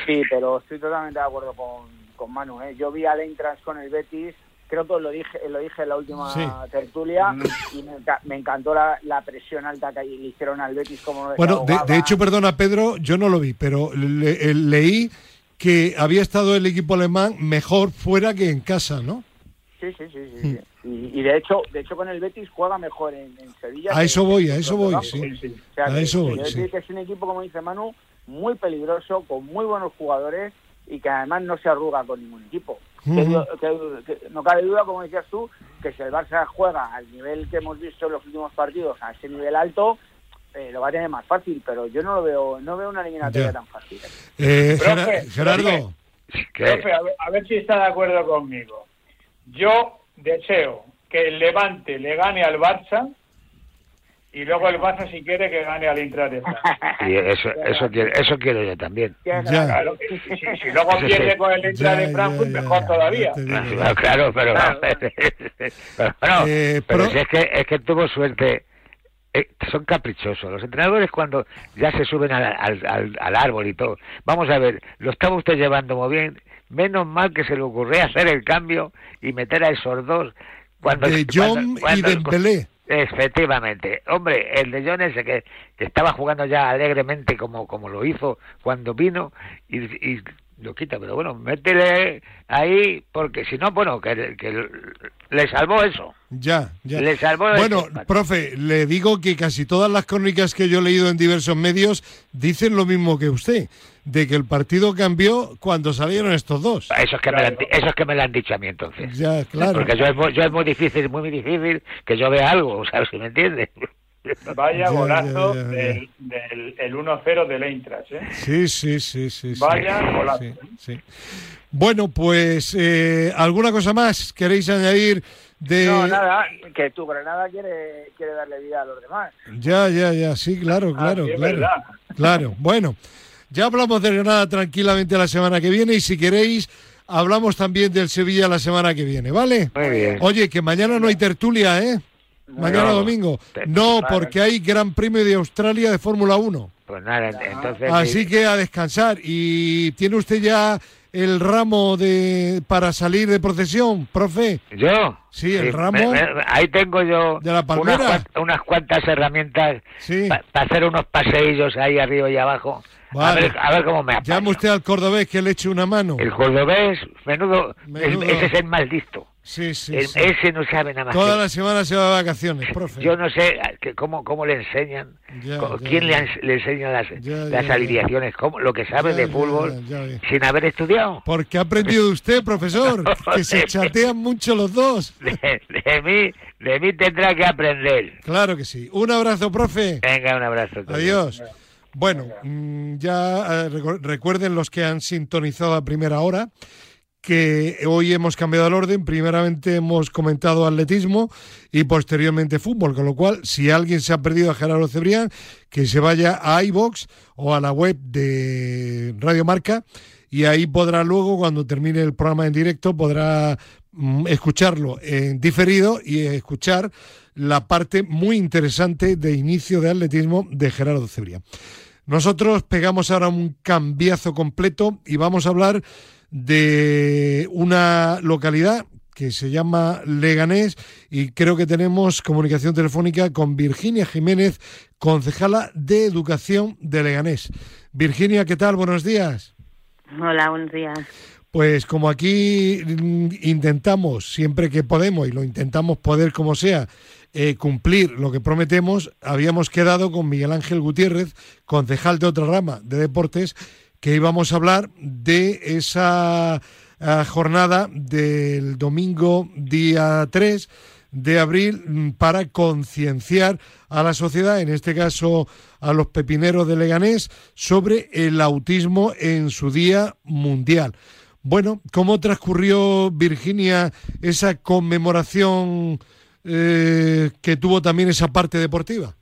S6: Sí, pero estoy totalmente de acuerdo con con Manu. ¿eh? Yo vi al Eintracht con el Betis, creo que lo dije, lo dije en la última tertulia mm. y me, encantó la, presión alta que le hicieron al Betis. Como
S3: bueno, de, hecho, perdona Pedro, yo no lo vi, pero leí que había estado el equipo alemán mejor fuera que en casa, ¿no?
S6: Sí, sí, sí, sí. Mm. Y, de hecho, de hecho con el Betis juega mejor en, Sevilla.
S3: A eso voy, a eso voy, sí. a eso voy,
S6: sí. que es un equipo, como dice Manu, muy peligroso, con muy buenos jugadores y que además no se arruga con ningún equipo. no cabe duda, como decías tú, que si el Barça juega al nivel que hemos visto en los últimos partidos, a ese nivel alto, eh, lo va a tener más fácil, pero yo no lo veo, no veo una eliminatoria tan fácil.
S3: Eh, Gerardo.
S5: a ver si está de acuerdo conmigo. Yo deseo que el Levante le gane al Barça y luego el Barça si quiere que gane al Intra de
S1: Sí, eso, eso, quiero, eso quiero yo también.
S5: Claro, si, luego pierde con el Intra de Frankfurt, mejor todavía.
S1: Claro, pero, pero, eh, pero si es que, es que tuvo suerte. Eh, son caprichosos. Los entrenadores cuando ya se suben al, al, al, árbol y todo. Vamos a ver, lo estaba usted llevando muy bien. Menos mal que se le ocurrió hacer el cambio y meter a esos dos cuando...
S3: De John y Dembélé.
S1: Efectivamente. Hombre, el de John ese que, estaba jugando ya alegremente como, como lo hizo cuando vino y, y lo quita, pero bueno, métele ahí porque si no, bueno, que, que le salvó eso.
S3: Ya, ya.
S1: Le salvó
S3: Bueno, profe, le digo que casi todas las crónicas que yo he leído en diversos medios dicen lo mismo que usted, de que el partido cambió cuando salieron estos dos.
S1: Eso es que, me, lo han, eso es que me lo han dicho a mí entonces.
S3: Ya, claro.
S1: Porque yo es, yo es muy difícil, muy difícil que yo vea algo, ¿sabes si me entiendes?
S5: Vaya golazo del, del el 1-0 del Eintracht, ¿eh?
S3: Sí, sí, sí, sí.
S5: Vaya golazo.
S3: Sí, Bueno, pues, eh, ¿alguna cosa más queréis añadir de...?
S6: No, nada, que tu Granada quiere, quiere darle vida a los demás.
S3: Ya, ya, ya, sí, claro, claro, claro. Claro, bueno, ya hablamos de Granada tranquilamente la semana que viene y si queréis hablamos también del Sevilla la semana que viene, ¿vale?
S1: Muy bien.
S3: Oye, que mañana no hay tertulia, ¿eh? Mañana
S1: No,
S3: domingo.
S1: te-
S3: No, porque hay Gran Premio de Australia de Fórmula 1.
S1: Pues nada, entonces...
S3: Así que a descansar. ¿Y tiene usted ya el ramo de para salir de procesión, profe?
S1: ¿Yo?
S3: Sí, el ramo.
S1: me- me- ahí tengo yo
S3: ¿De la palmera?
S1: Unas, cuan- unas cuantas herramientas
S3: Sí.
S1: para hacer unos paseillos ahí arriba y abajo. A, ver, a ver cómo me apaño.
S3: Llame usted al cordobés que le eche una mano.
S1: El cordobés, menudo,
S3: Menudo.
S1: el- ese es el más listo.
S3: Sí, sí,
S1: El-
S3: sí.
S1: Ese no sabe nada más.
S3: Toda
S1: que-
S3: la semana se va de vacaciones, profe.
S1: Yo no sé que cómo, cómo le enseñan,
S3: Ya,
S1: co-
S3: ya,
S1: quién
S3: ya.
S1: le, le enseña las, las alineaciones, cómo, lo que sabe de fútbol sin haber estudiado.
S3: Porque ha aprendido de usted, profesor, que se chatean mucho los dos.
S1: De, de mí, de mí tendrá que aprender.
S3: Claro que sí. Un abrazo, profe.
S1: Venga, un abrazo. todos.
S3: Adiós. Bueno, mm, ya eh, recu- recuerden los que han sintonizado a primera hora que hoy hemos cambiado el orden. Primeramente hemos comentado atletismo y posteriormente fútbol, con lo cual, si alguien se ha perdido a Gerardo Cebrián, que se vaya a iBox o a la web de Radio Marca y ahí podrá luego, cuando termine el programa en directo, podrá mm, escucharlo en diferido y escuchar la parte muy interesante de inicio de atletismo de Gerardo Cebrián. Nosotros pegamos ahora un cambiazo completo y vamos a hablar de una localidad que se llama Leganés y creo que tenemos comunicación telefónica con Virginia Jiménez, concejala de Educación de Leganés. Virginia, ¿qué tal? Buenos días.
S7: Hola, buenos días.
S3: Pues como aquí intentamos, siempre que podemos, y lo intentamos poder como sea, eh, cumplir lo que prometemos, habíamos quedado con Miguel Ángel Gutiérrez, concejal de otra rama de deportes, que íbamos a hablar de esa ah, jornada del domingo día 3 de abril mm, para concienciar a la sociedad, en este caso a los pepineros de Leganés, sobre el autismo en su día mundial. Bueno, ¿cómo transcurrió Virginia esa conmemoración eh, que tuvo también esa parte deportiva?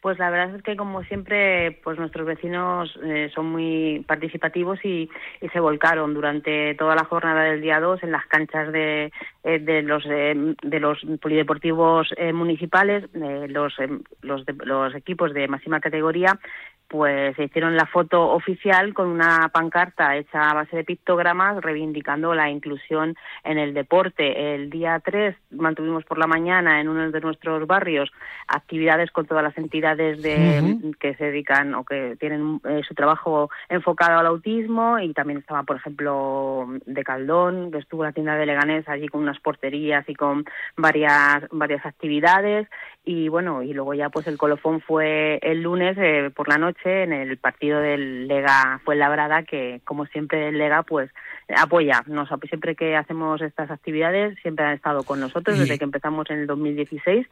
S7: Pues la verdad es que como siempre, pues nuestros vecinos eh, son muy participativos y, se volcaron durante toda la jornada del día 2 en las canchas de, eh, de los eh, de los polideportivos eh, municipales, eh, los, eh, los de- los equipos de máxima categoría pues se hicieron la foto oficial con una pancarta hecha a base de pictogramas reivindicando la inclusión en el deporte. El día 3 mantuvimos por la mañana en uno de nuestros barrios actividades con todas las entidades de, que se dedican o que tienen eh, su trabajo enfocado al autismo y también estaba, por ejemplo, de Caldón, que estuvo la tienda de Leganés allí con unas porterías y con varias varias actividades y bueno y luego ya pues el colofón fue el lunes eh, por la noche en el partido del Lega fue Labrada que como siempre el Lega pues apoya. Nos siempre que hacemos estas actividades siempre han estado con nosotros desde que empezamos en el 2016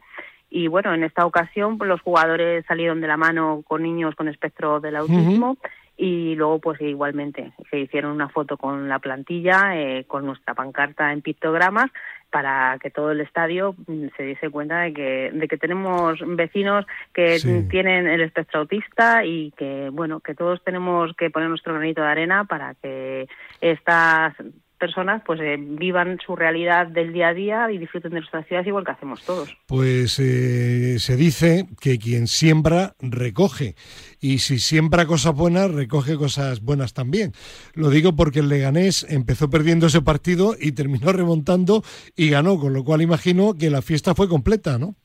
S7: y bueno en esta ocasión pues, los jugadores salieron de la mano con niños con espectro del autismo y luego pues igualmente se hicieron una foto con la plantilla eh, con nuestra pancarta en pictogramas para que todo el estadio mm, se diese cuenta de que de que tenemos vecinos que
S3: Sí.
S7: tienen el espectro autista y que bueno que todos tenemos que poner nuestro granito de arena para que estas personas pues eh, vivan su realidad del día a día y disfruten de nuestras ciudades igual que hacemos todos.
S3: Pues eh, se dice que quien siembra recoge y si siembra cosas buenas recoge cosas buenas también. Lo digo porque el Leganés empezó perdiendo ese partido y terminó remontando y ganó, con lo cual imagino que la fiesta fue completa, ¿no?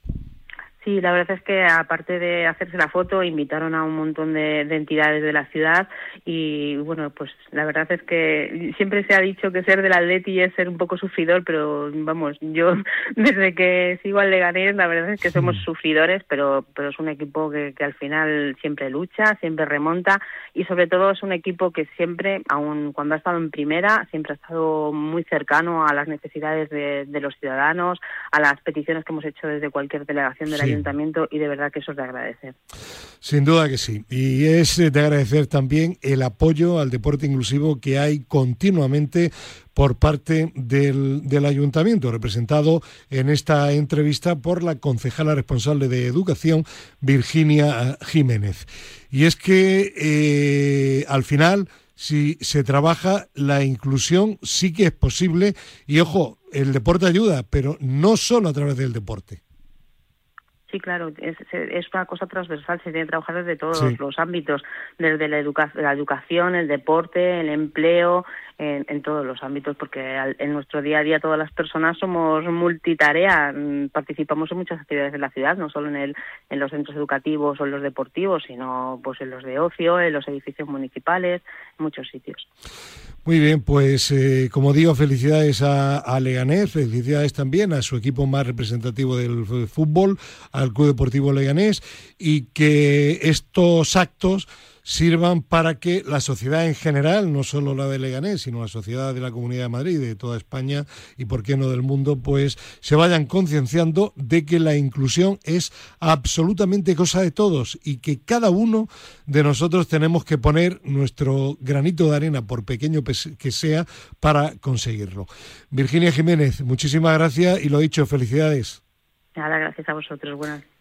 S7: Sí, la verdad es que aparte de hacerse la foto, invitaron a un montón de, de entidades de la ciudad y bueno, pues la verdad es que siempre se ha dicho que ser del Atleti es ser un poco sufridor, pero vamos, yo desde que sigo al Leganés, la verdad es que somos sufridores, pero pero es un equipo que, que al final siempre lucha, siempre remonta y sobre todo es un equipo que siempre, aun cuando ha estado en primera, siempre ha estado muy cercano a las necesidades de, de los ciudadanos, a las peticiones que hemos hecho desde cualquier delegación del
S3: Sí.
S7: Ayuntamiento y de verdad que eso es de agradecer.
S3: Sin duda que sí. Y es de agradecer también el apoyo al deporte inclusivo que hay continuamente por parte del, del ayuntamiento, representado en esta entrevista por la concejala responsable de educación, Virginia Jiménez. Y es que eh, al final si se trabaja la inclusión, sí que es posible. Y ojo, el deporte ayuda, pero no solo a través del deporte.
S7: Sí, claro, es, es, una cosa transversal, se tiene que trabajar desde todos los ámbitos, desde la, la, educación, el deporte, el empleo, en, todos los ámbitos, porque en nuestro día a día todas las personas somos multitarea, mm, participamos en muchas actividades de la ciudad, no solo en, el, en los centros educativos o en los deportivos, sino pues en los de ocio, en los edificios municipales, en muchos sitios.
S3: Muy bien, pues eh, como digo, felicidades a, a, Leganés, felicidades también a su equipo más representativo del fútbol, al Club Deportivo Leganés, y que estos actos sirvan para que la sociedad en general, no solo la de Leganés, sino la sociedad de la Comunidad de Madrid, de toda España y por qué no del mundo, pues se vayan concienciando de que la inclusión es absolutamente cosa de todos y que cada uno de nosotros tenemos que poner nuestro granito de arena, por pequeño que sea, para conseguirlo. Virginia Jiménez, muchísimas gracias y lo dicho, felicidades.
S7: Nada, gracias a vosotros. Buenas.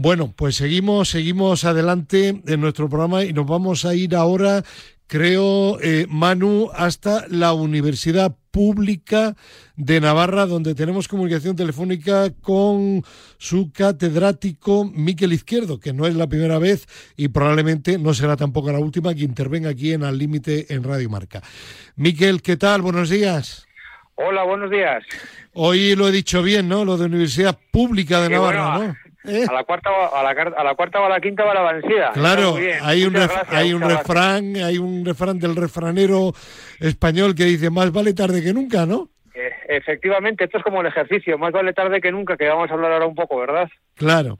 S3: Bueno, pues seguimos, seguimos adelante en nuestro programa y nos vamos a ir ahora, creo, eh, Manu, hasta la Universidad Pública de Navarra, donde tenemos comunicación telefónica con su catedrático Miquel Izquierdo, que no es la primera vez y probablemente no será tampoco la última que intervenga aquí en Al Límite en Radio Marca. Miquel, ¿qué tal? Buenos días.
S8: Hola, buenos días.
S3: Hoy lo he dicho bien, ¿no? Lo de Universidad Pública de Navarra, ¿no?
S8: ¿Eh? A la cuarta a la, a la cuarta o a la quinta va la vencida.
S3: Claro, hay un, hay un refrán, hay un refrán del refranero español que dice más vale tarde que nunca, ¿no?
S8: Eh, efectivamente, esto es como el ejercicio, más vale tarde que nunca, que vamos a hablar ahora un poco, ¿verdad?
S3: Claro.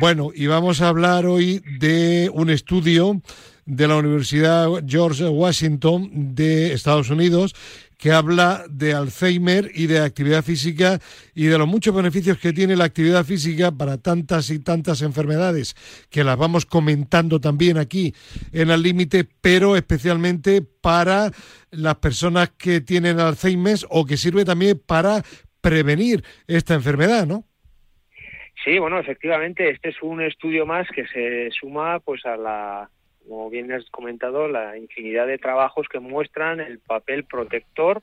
S3: Bueno, y vamos a hablar hoy de un estudio de la Universidad George Washington de Estados Unidos que habla de Alzheimer y de actividad física y de los muchos beneficios que tiene la actividad física para tantas y tantas enfermedades que las vamos comentando también aquí en el límite, pero especialmente para las personas que tienen Alzheimer o que sirve también para prevenir esta enfermedad, ¿no?
S8: Sí, bueno, efectivamente, este es un estudio más que se suma pues a la como bien has comentado, la infinidad de trabajos que muestran el papel protector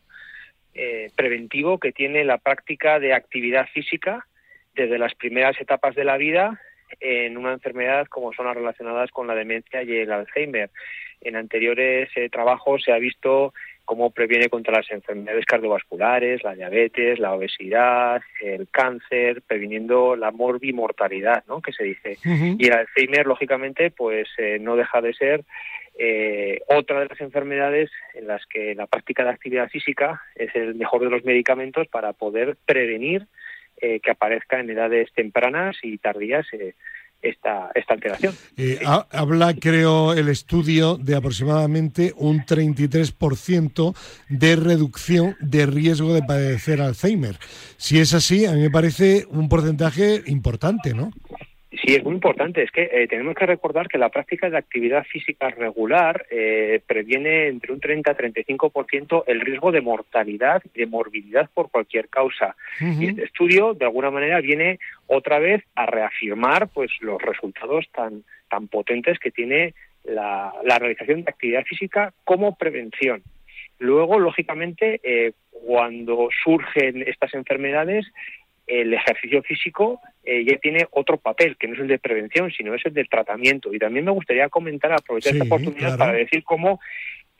S8: eh, preventivo que tiene la práctica de actividad física desde las primeras etapas de la vida en una enfermedad como son las relacionadas con la demencia y el Alzheimer. En anteriores eh, trabajos se ha visto cómo previene contra las enfermedades cardiovasculares, la diabetes, la obesidad, el cáncer, previniendo la morbimortalidad, ¿no? Que se dice. Y el Alzheimer, lógicamente, pues eh, no deja de ser eh, otra de las enfermedades en las que la práctica de actividad física es el mejor de los medicamentos para poder prevenir eh, que aparezca en edades tempranas y tardías esta, esta alteración.
S3: Eh, habla, creo, el estudio de aproximadamente un 33% de reducción de riesgo de padecer Alzheimer. Si es así, a mí me parece un porcentaje importante, ¿no?
S8: Sí, es muy importante. Es que eh, tenemos que recordar que la práctica de actividad física regular eh, previene entre un 30 a 35% el riesgo de mortalidad, de morbilidad por cualquier causa. Y este estudio, de alguna manera, viene otra vez a reafirmar pues los resultados tan, tan potentes que tiene la, realización de actividad física como prevención. Luego, lógicamente, eh, cuando surgen estas enfermedades, el ejercicio físico eh, ya tiene otro papel, que no es el de prevención, sino es el del tratamiento. Y también me gustaría comentar, aprovechar esta oportunidad para decir cómo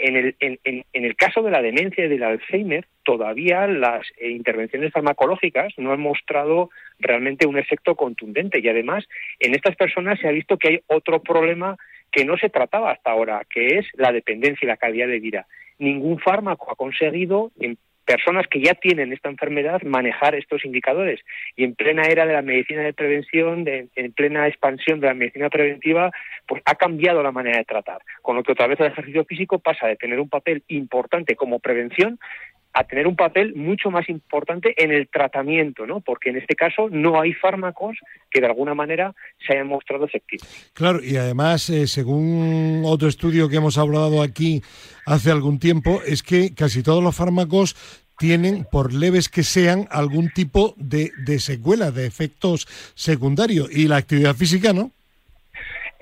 S8: en el, en, en, el caso de la demencia y del Alzheimer, todavía las eh, intervenciones farmacológicas no han mostrado realmente un efecto contundente. Y además, en estas personas se ha visto que hay otro problema que no se trataba hasta ahora, que es la dependencia y la calidad de vida. Ningún fármaco ha conseguido, en personas que ya tienen esta enfermedad manejar estos indicadores. Y en plena era de la medicina de prevención, en plena expansión de la medicina preventiva, pues ha cambiado la manera de tratar. Con lo que otra vez el ejercicio físico pasa de tener un papel importante como prevención a tener un papel mucho más importante en el tratamiento, ¿no? Porque en este caso no hay fármacos que de alguna manera se hayan mostrado efectivos.
S3: Claro, y además, eh, según otro estudio que hemos hablado aquí hace algún tiempo, es que casi todos los fármacos tienen, por leves que sean, algún tipo de, de secuela, de efectos secundarios. Y la actividad física, ¿no?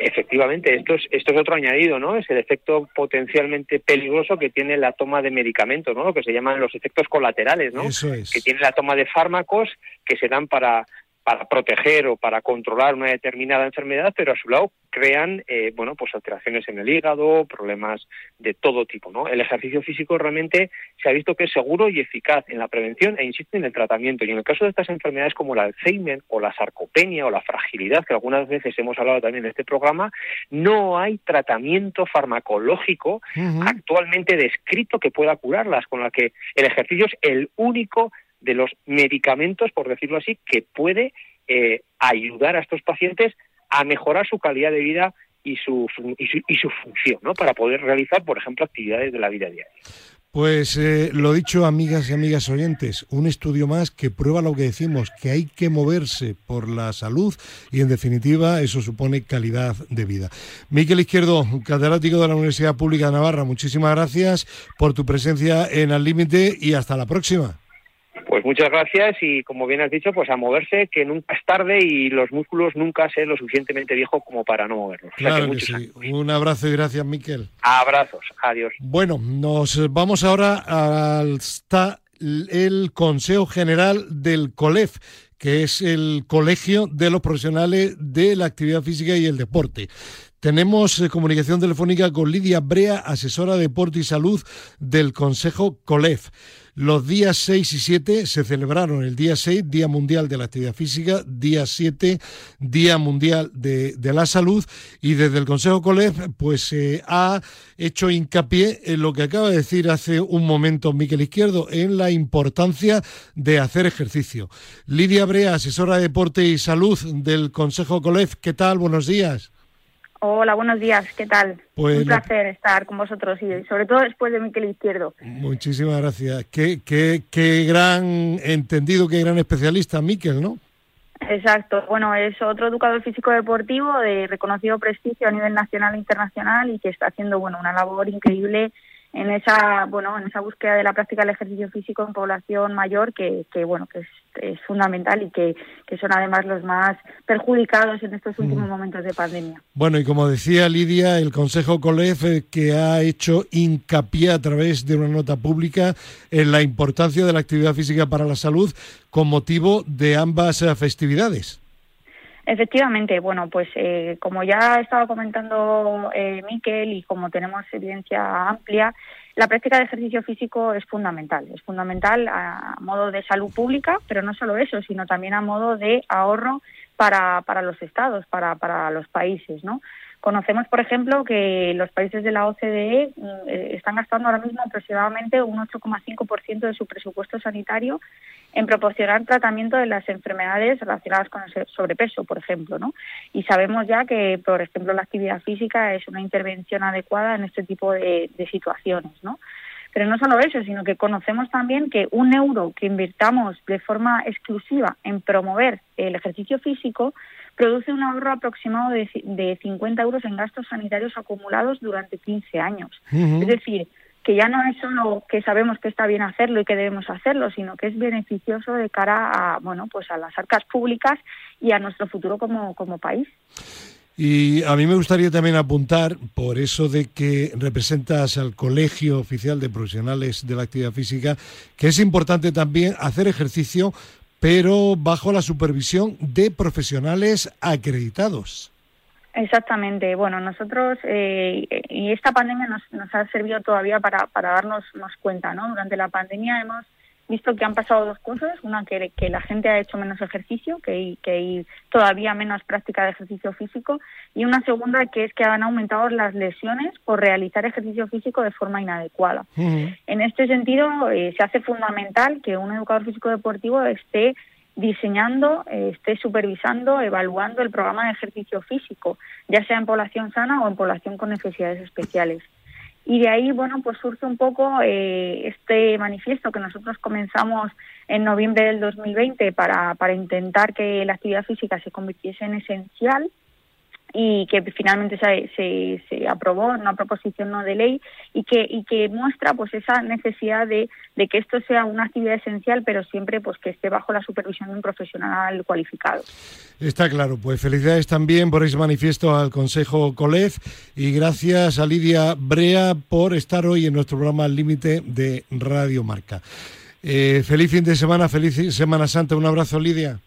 S8: Efectivamente, esto es, esto es otro añadido, ¿no? Es el efecto potencialmente peligroso que tiene la toma de medicamentos, ¿no? Lo que se llaman los efectos colaterales, ¿no?
S3: Eso es.
S8: Que tiene la toma de fármacos que se dan para para proteger o para controlar una determinada enfermedad, pero a su lado crean, eh, bueno, pues alteraciones en el hígado, problemas de todo tipo, ¿no? El ejercicio físico realmente se ha visto que es seguro y eficaz en la prevención e insiste en el tratamiento. Y en el caso de estas enfermedades como el Alzheimer o la sarcopenia o la fragilidad, que algunas veces hemos hablado también en este programa, no hay tratamiento farmacológico actualmente descrito que pueda curarlas, con la que el ejercicio es el único de los medicamentos, por decirlo así, que puede eh, ayudar a estos pacientes a mejorar su calidad de vida y su, y su, y su función, ¿no? Para poder realizar, por ejemplo, actividades de la vida diaria.
S3: Pues eh, lo dicho, amigas y amigas oyentes, un estudio más que prueba lo que decimos, que hay que moverse por la salud y en definitiva eso supone calidad de vida. Miquel Izquierdo, catedrático de la Universidad Pública de Navarra, muchísimas gracias por tu presencia en Al Límite y hasta la próxima.
S8: Pues muchas gracias y como bien has dicho, pues a moverse, que nunca es tarde y los músculos nunca se lo suficientemente viejos como para no moverlos.
S3: Claro que, sí. Un abrazo y gracias, Miquel.
S8: Abrazos, adiós.
S3: Bueno, nos vamos ahora hasta el Consejo General del COLEF que es el Colegio de los Profesionales de la Actividad Física y el Deporte. Tenemos eh, comunicación telefónica con Lidia Brea, asesora de Deporte y Salud del Consejo COLEF. Los días 6 y 7 se celebraron el día 6, Día Mundial de la Actividad Física, día 7, Día Mundial de, la Salud, y desde el Consejo COLEF pues se ha hecho hincapié en lo que acaba de decir hace un momento Miquel Izquierdo, en la importancia de hacer ejercicio. Lidia Brea, asesora de Deporte y Salud del Consejo COLEF, ¿qué tal? Buenos días.
S9: Hola, buenos días, ¿qué tal? Pues Un placer estar con vosotros y sobre todo después de Miquel Izquierdo.
S3: Muchísimas gracias. Qué, qué, qué gran entendido, qué gran especialista, Miquel, ¿no?
S9: Exacto. Bueno, es otro educador físico deportivo de reconocido prestigio a nivel nacional e internacional y que está haciendo bueno una labor increíble en esa bueno en esa búsqueda de la práctica del ejercicio físico en población mayor que, que bueno que es, es fundamental y que, que, son además los más perjudicados en estos últimos mm. momentos de pandemia.
S3: Bueno, y como decía Lidia, el Consejo COLEF eh, que ha hecho hincapié a través de una nota pública en la importancia de la actividad física para la salud con motivo de ambas eh, festividades.
S9: Efectivamente, bueno, pues eh, como ya estaba comentando eh, Miquel y como tenemos evidencia amplia, la práctica de ejercicio físico es fundamental. Es fundamental a modo de salud pública, pero no solo eso, sino también a modo de ahorro para, para los estados, para, para los países, ¿no? Conocemos, por ejemplo, que los países de la OCDE mm, eh, están gastando ahora mismo aproximadamente un 8,5% de su presupuesto sanitario en proporcionar tratamiento de las enfermedades relacionadas con el sobrepeso, por ejemplo, ¿no? Y sabemos ya que, por ejemplo, la actividad física es una intervención adecuada en este tipo de, de situaciones, ¿no? Pero no solo eso, sino que conocemos también que un euro que invirtamos de forma exclusiva en promover el ejercicio físico produce un ahorro aproximado de, de 50 euros en gastos sanitarios acumulados durante 15 años. Es decir, que ya no es solo que sabemos que está bien hacerlo y que debemos hacerlo, sino que es beneficioso de cara a, bueno, pues a las arcas públicas y a nuestro futuro como, como país.
S3: Y a mí me gustaría también apuntar, por eso de que representas al Colegio Oficial de Profesionales de la Actividad Física, que es importante también hacer ejercicio pero bajo la supervisión de profesionales acreditados.
S9: Exactamente. Bueno, nosotros, eh, y esta pandemia nos, nos ha servido todavía para, para darnos cuenta, ¿no? Durante la pandemia hemos visto que han pasado dos cosas. Una, que, que la gente ha hecho menos ejercicio, que hay, que hay todavía menos práctica de ejercicio físico. Y una segunda, que es que han aumentado las lesiones por realizar ejercicio físico de forma inadecuada. En este sentido, eh, se hace fundamental que un educador físico deportivo esté diseñando, eh, esté supervisando, evaluando el programa de ejercicio físico, ya sea en población sana o en población con necesidades especiales. Y de ahí, bueno, pues surge un poco eh, este manifiesto que nosotros comenzamos en noviembre del 2020 para, para intentar que la actividad física se convirtiese en esencial y que finalmente se, se, aprobó una proposición no de ley y que y que muestra pues esa necesidad de, de, que esto sea una actividad esencial pero siempre pues que esté bajo la supervisión de un profesional cualificado.
S3: Está claro. Pues felicidades también por ese manifiesto al Consejo COLEF y gracias a Lidia Brea por estar hoy en nuestro programa límite de Radio Marca. Eh, feliz fin de semana feliz Semana Santa. Un abrazo Lidia.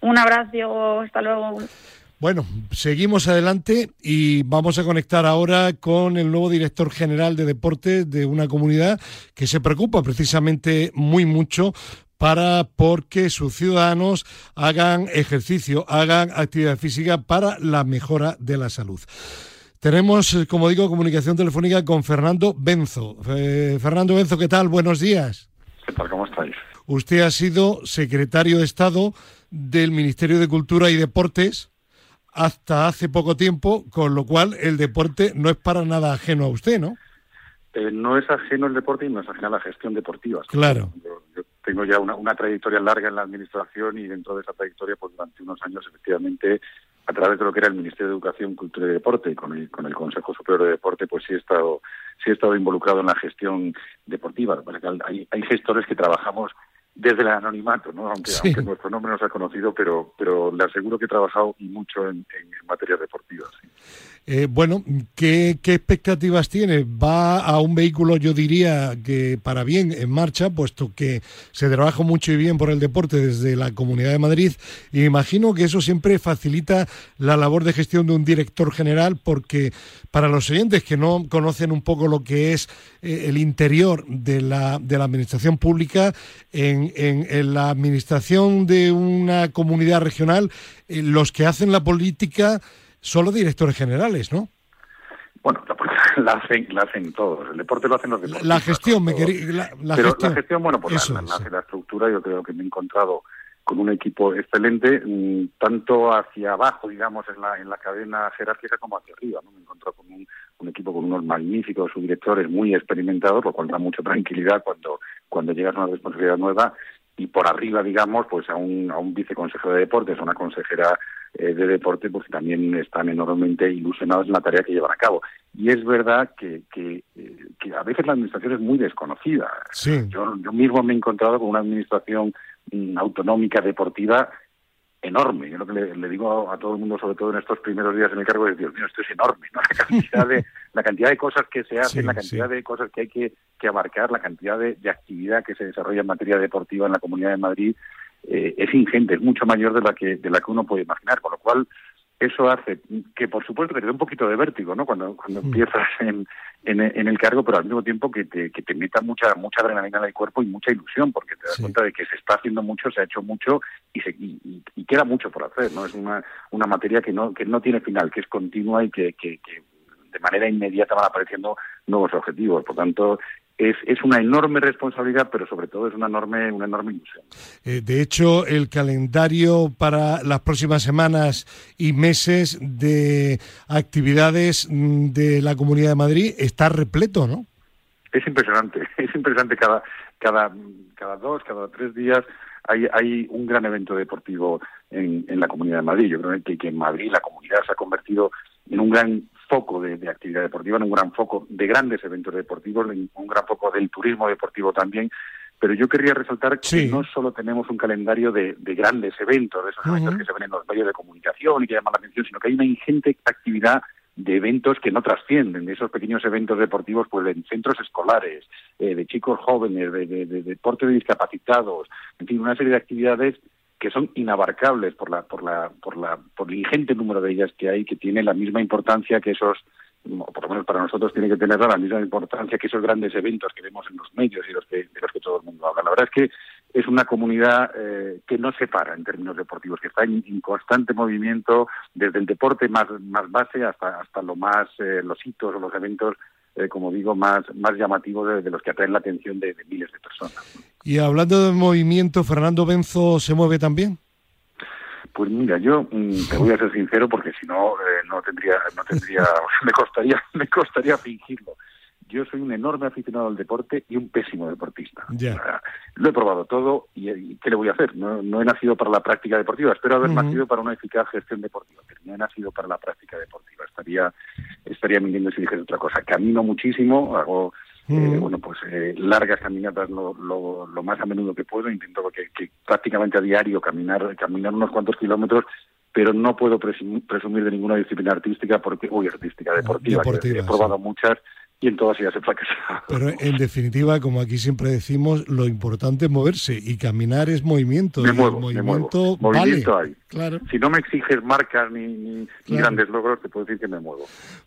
S9: Un abrazo hasta luego
S3: bueno, seguimos adelante y vamos a conectar ahora con el nuevo director general de deportes de una comunidad que se preocupa precisamente muy mucho para porque sus ciudadanos hagan ejercicio, hagan actividad física para la mejora de la salud. Tenemos, como digo, comunicación telefónica con Fernando Benzo. Eh, Fernando Benzo, ¿qué tal? Buenos días.
S10: ¿Qué tal? ¿Cómo estáis?
S3: Usted ha sido secretario de Estado del Ministerio de Cultura y Deportes hasta hace poco tiempo, con lo cual el deporte no es para nada ajeno a usted, ¿no?
S10: Eh, no es ajeno el deporte y no es ajeno a la gestión deportiva.
S3: Claro.
S10: Yo, tengo ya una, trayectoria larga en la administración y dentro de esa trayectoria, pues durante unos años, efectivamente, a través de lo que era el Ministerio de Educación, Cultura y Deporte y con el, con el Consejo Superior de Deporte, pues sí he estado, sí he estado involucrado en la gestión deportiva. Hay, hay gestores que trabajamos desde el anonimato, ¿no? Aunque, nuestro nombre no se ha conocido, pero, pero le aseguro que he trabajado y mucho en, en materia deportiva. Sí.
S3: Eh, bueno, ¿qué, expectativas tiene? Va a un vehículo, yo diría, que para bien en marcha, puesto que se trabaja mucho y bien por el deporte desde la Comunidad de Madrid. Y imagino que eso siempre facilita la labor de gestión de un director general, porque para los oyentes que no conocen un poco lo que es eh, el interior de la, de la administración pública, en, en, la administración de una comunidad regional, eh, los que hacen la política solo directores generales, ¿no?
S10: Bueno, la, hacen, la hacen todos. El deporte lo hacen los deportistas.
S3: La gestión, me quería. La,
S10: Pero la gestión, bueno, pues la, la, estructura, yo creo que me he encontrado con un equipo excelente, mm, tanto hacia abajo, digamos, en la, en la cadena jerárquica como hacia arriba. ¿no? Me he encontrado con un, un equipo con unos magníficos subdirectores muy experimentados, lo cual da mucha tranquilidad cuando, cuando llegas a una responsabilidad nueva y por arriba, digamos, pues a un, a un viceconsejero de deportes, a una consejera eh, de deporte, pues también están enormemente ilusionados en la tarea que llevan a cabo. Y es verdad que, que, eh, que a veces la administración es muy desconocida. Yo, yo mismo me he encontrado con una administración mm, autonómica deportiva enorme. Yo lo que le, digo a, todo el mundo, sobre todo en estos primeros días en el cargo, es, Dios mío, esto es enorme, ¿no? La cantidad de, la cantidad de cosas que se hacen, la cantidad de cosas que hay que, que abarcar, la cantidad de, actividad que se desarrolla en materia deportiva en la Comunidad de Madrid eh, es ingente, es mucho mayor de la que de la que uno puede imaginar, con lo cual eso hace que, por supuesto, te dé un poquito de vértigo, ¿no? Cuando, cuando mm. empiezas en, en, el cargo, pero al mismo tiempo que te, que te meta mucha mucha adrenalina en el cuerpo y mucha ilusión, porque te das cuenta de que se está haciendo mucho, se ha hecho mucho y, se, y, queda mucho por hacer, ¿no? Es una, una materia que no, que no tiene final, que es continua y que, que, que de manera inmediata van apareciendo nuevos objetivos. Por tanto, es, es, una enorme responsabilidad, pero sobre todo es una enorme, una enorme ilusión.
S3: Eh, de hecho, el calendario para las próximas semanas y meses de actividades mm, de la Comunidad de Madrid está repleto, ¿no?
S10: Es impresionante, es impresionante cada, cada, cada dos, cada tres días hay, hay un gran evento deportivo en, en la Comunidad de Madrid. Yo creo que, que en Madrid la comunidad se ha convertido en un gran foco de, actividad deportiva, en un gran foco de grandes eventos deportivos, en un gran foco del turismo deportivo también. Pero yo querría resaltar que no solo tenemos un calendario de, grandes eventos, de esos eventos que se ven en los medios de comunicación y que llaman la atención, sino que hay una ingente actividad de eventos que no trascienden, de esos pequeños eventos deportivos pues en centros escolares, eh, de chicos jóvenes, de, de, de deporte de discapacitados, en fin, una serie de actividades que son inabarcables por la por la por la por el ingente número de ellas que hay que tiene la misma importancia que esos por lo menos para nosotros tiene que tener la misma importancia que esos grandes eventos que vemos en los medios y los que, de los que todo el mundo habla. La verdad es que es una comunidad eh, que no se para en términos deportivos, que está en, constante movimiento desde el deporte más, más base hasta, hasta lo más, eh, los hitos o los eventos eh, como digo, más, más llamativos de, los que atraen la atención de, miles de personas.
S3: Y hablando de movimiento, ¿Fernando Benzo se mueve también?
S10: Pues mira, yo mm, te voy a ser sincero porque si no, eh, no tendría, no tendría, me costaría, me costaría fingirlo. Yo soy un enorme aficionado al deporte y un pésimo deportista. Lo he probado todo y, ¿qué le voy a hacer? No, he nacido para la práctica deportiva, espero haber nacido para una eficaz gestión deportiva, pero no he nacido para la práctica deportiva. Estaría, estaría mintiendo si dijese otra cosa. Camino muchísimo, hago eh, bueno, pues eh, largas caminatas lo, lo, más a menudo que puedo, intento que, que, prácticamente a diario caminar, caminar unos cuantos kilómetros pero no puedo presumir de ninguna disciplina artística porque, uy, artística, deportiva, he probado muchas y en todas ellas he fracasado.
S3: Pero en definitiva, como aquí siempre decimos, lo importante es moverse y caminar es movimiento.
S10: Me muevo, movimiento, Movimiento hay. Claro. Si no me exiges marcas ni, ni, grandes logros, te puedo decir que me muevo.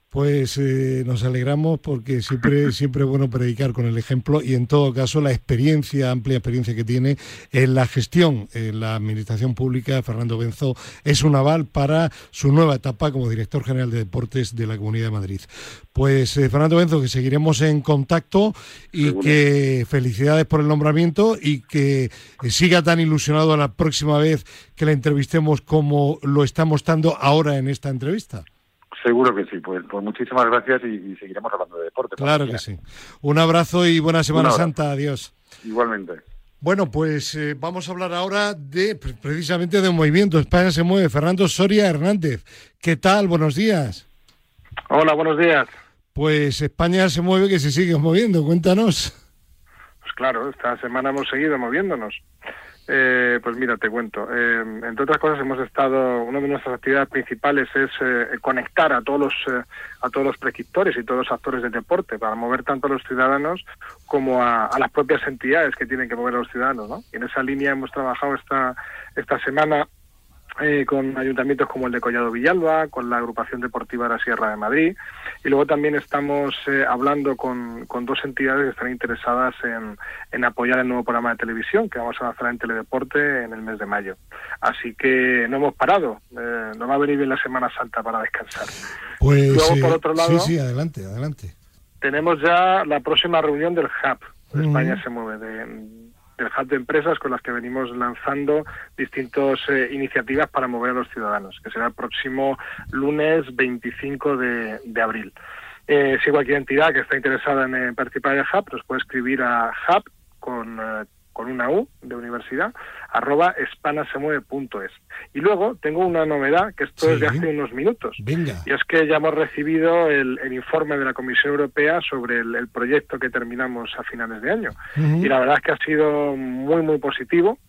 S3: Pues eh, nos alegramos porque siempre, siempre es bueno predicar con el ejemplo y en todo caso la experiencia, amplia experiencia que tiene en la gestión, en la administración pública, Fernando Benzo, es un aval para su nueva etapa como director general de deportes de la Comunidad de Madrid. Pues eh, Fernando Benzo, que seguiremos en contacto y que felicidades por el nombramiento y que siga tan ilusionado la próxima vez que la entrevistemos como lo está mostrando ahora en esta entrevista.
S10: Seguro que sí, pues, pues muchísimas gracias y, seguiremos hablando de deporte.
S3: Claro que sí. Un abrazo y buena Semana Santa, adiós.
S10: Igualmente.
S3: Bueno, pues eh, vamos a hablar ahora de precisamente de movimiento. España se mueve. Fernando Soria Hernández. ¿Qué tal? Buenos días.
S11: Hola, buenos días.
S3: Pues España se mueve que se sigue moviendo. Cuéntanos.
S11: Pues claro, esta semana hemos seguido moviéndonos. Eh, pues mira, te cuento. Eh, entre otras cosas, hemos estado. Una de nuestras actividades principales es eh, conectar a todos los a todos los prescriptores y todos los actores de deporte para mover tanto a los ciudadanos como a, las propias entidades que tienen que mover a los ciudadanos. ¿no? Y en esa línea hemos trabajado esta esta semana eh, con ayuntamientos como el de Collado Villalba, con la agrupación deportiva de la Sierra de Madrid, y luego también estamos eh, hablando con, con, dos entidades que están interesadas en, en, apoyar el nuevo programa de televisión que vamos a lanzar en Teledeporte en el mes de mayo. Así que no hemos parado, eh, nos va a venir bien la Semana Santa para descansar.
S3: Pues luego, por otro lado, sí, sí, adelante, adelante.
S11: Tenemos ya la próxima reunión del HUB, España se mueve, de del hub de empresas con las que venimos lanzando distintas eh, iniciativas para mover a los ciudadanos, que será el próximo lunes 25 de, abril. Eh, si cualquier entidad que está interesada en participar en el hub, nos puede escribir a hub con eh, con una U de universidad, arroba espanasemueve.es. Y luego tengo una novedad, que esto es de hace unos minutos. Y es que ya hemos recibido el, informe de la Comisión Europea sobre el, proyecto que terminamos a finales de año. Y la verdad es que ha sido muy, muy positivo.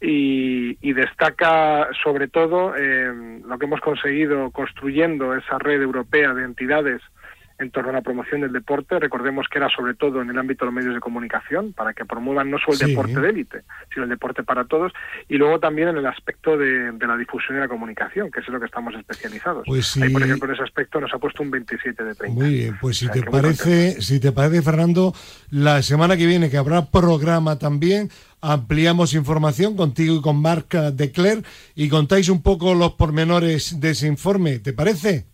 S11: Y, destaca sobre todo eh, lo que hemos conseguido construyendo esa red europea de entidades en torno a la promoción del deporte. Recordemos que era sobre todo en el ámbito de los medios de comunicación, para que promuevan no solo el deporte de élite, sino el deporte para todos, y luego también en el aspecto de, la difusión y la comunicación, que es en lo que estamos especializados.
S3: Pues
S11: Ahí, por ejemplo, en ese aspecto nos ha puesto un 27 de 30.
S3: Muy bien, pues si te parece, si te parece, Fernando, la semana que viene, que habrá programa también, ampliamos información contigo y con Marc Decler y contáis un poco los pormenores de ese informe, ¿te parece?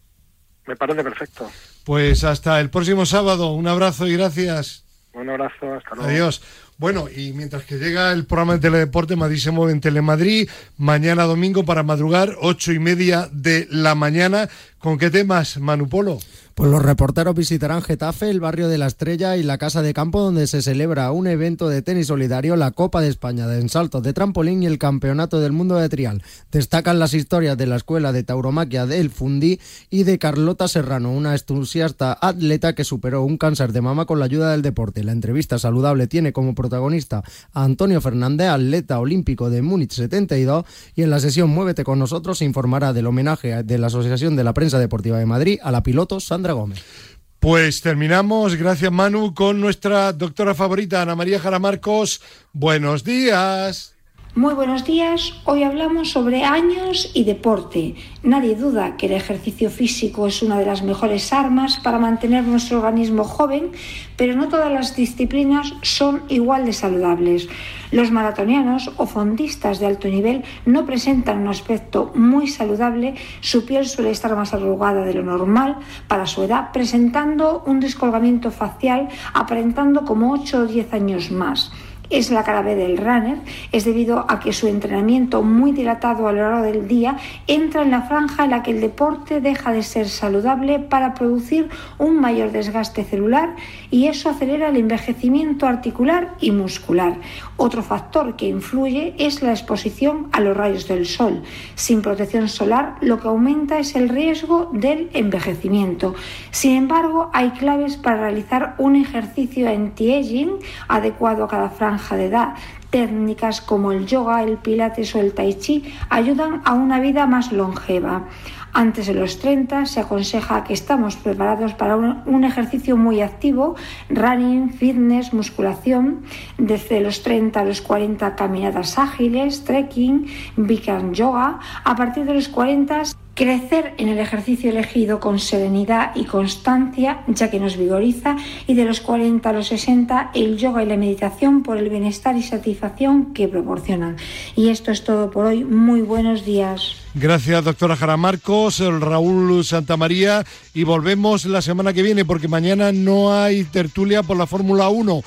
S11: Me parece perfecto.
S3: Pues hasta el próximo sábado. Un abrazo y gracias.
S11: Un abrazo, hasta luego.
S3: Adiós. Bueno, y mientras que llega el programa de Teledeporte, Madrid se mueve en Telemadrid, mañana domingo para madrugar, ocho y media de la mañana. ¿Con qué temas, Manupolo?
S4: Pues los reporteros visitarán Getafe, el barrio de la Estrella y la Casa de Campo donde se celebra un evento de tenis solidario, la Copa de España de ensalto de trampolín y el Campeonato del Mundo de Trial. Destacan las historias de la Escuela de Tauromaquia del Fundí y de Carlota Serrano, una entusiasta atleta que superó un cáncer de mama con la ayuda del deporte. La entrevista saludable tiene como protagonista a Antonio Fernández, atleta olímpico de Múnich 72 y en la sesión Muévete con nosotros se informará del homenaje de la Asociación de la Prensa Deportiva de Madrid a la piloto Sandra Gómez.
S3: Pues terminamos, gracias Manu, con nuestra doctora favorita, Ana María Jara Marcos. Buenos días.
S12: Muy buenos días. Hoy hablamos sobre años y deporte. Nadie duda que el ejercicio físico es una de las mejores armas para mantener nuestro organismo joven, pero no todas las disciplinas son igual de saludables. Los maratonianos o fondistas de alto nivel no presentan un aspecto muy saludable, su piel suele estar más arrugada de lo normal para su edad, presentando un descolgamiento facial aparentando como 8 o 10 años más. Es la cara B del runner, es debido a que su entrenamiento muy dilatado a lo largo del día entra en la franja en la que el deporte deja de ser saludable para producir un mayor desgaste celular y eso acelera el envejecimiento articular y muscular. Otro factor que influye es la exposición a los rayos del sol. Sin protección solar lo que aumenta es el riesgo del envejecimiento. Sin embargo, hay claves para realizar un ejercicio anti-aging adecuado a cada franja de edad. Técnicas como el yoga, el pilates o el tai chi ayudan a una vida más longeva. Antes de los 30 se aconseja que estamos preparados para un, ejercicio muy activo, running, fitness, musculación, desde los 30 a los 40 caminadas ágiles, trekking, Bikram yoga, a partir de los 40 Crecer en el ejercicio elegido con serenidad y constancia, ya que nos vigoriza, y de los 40 a los 60 el yoga y la meditación por el bienestar y satisfacción que proporcionan. Y esto es todo por hoy. Muy buenos días.
S3: Gracias, doctora Jara Marcos, Raúl Santamaría, y volvemos la semana que viene, porque mañana no hay tertulia por la Fórmula 1.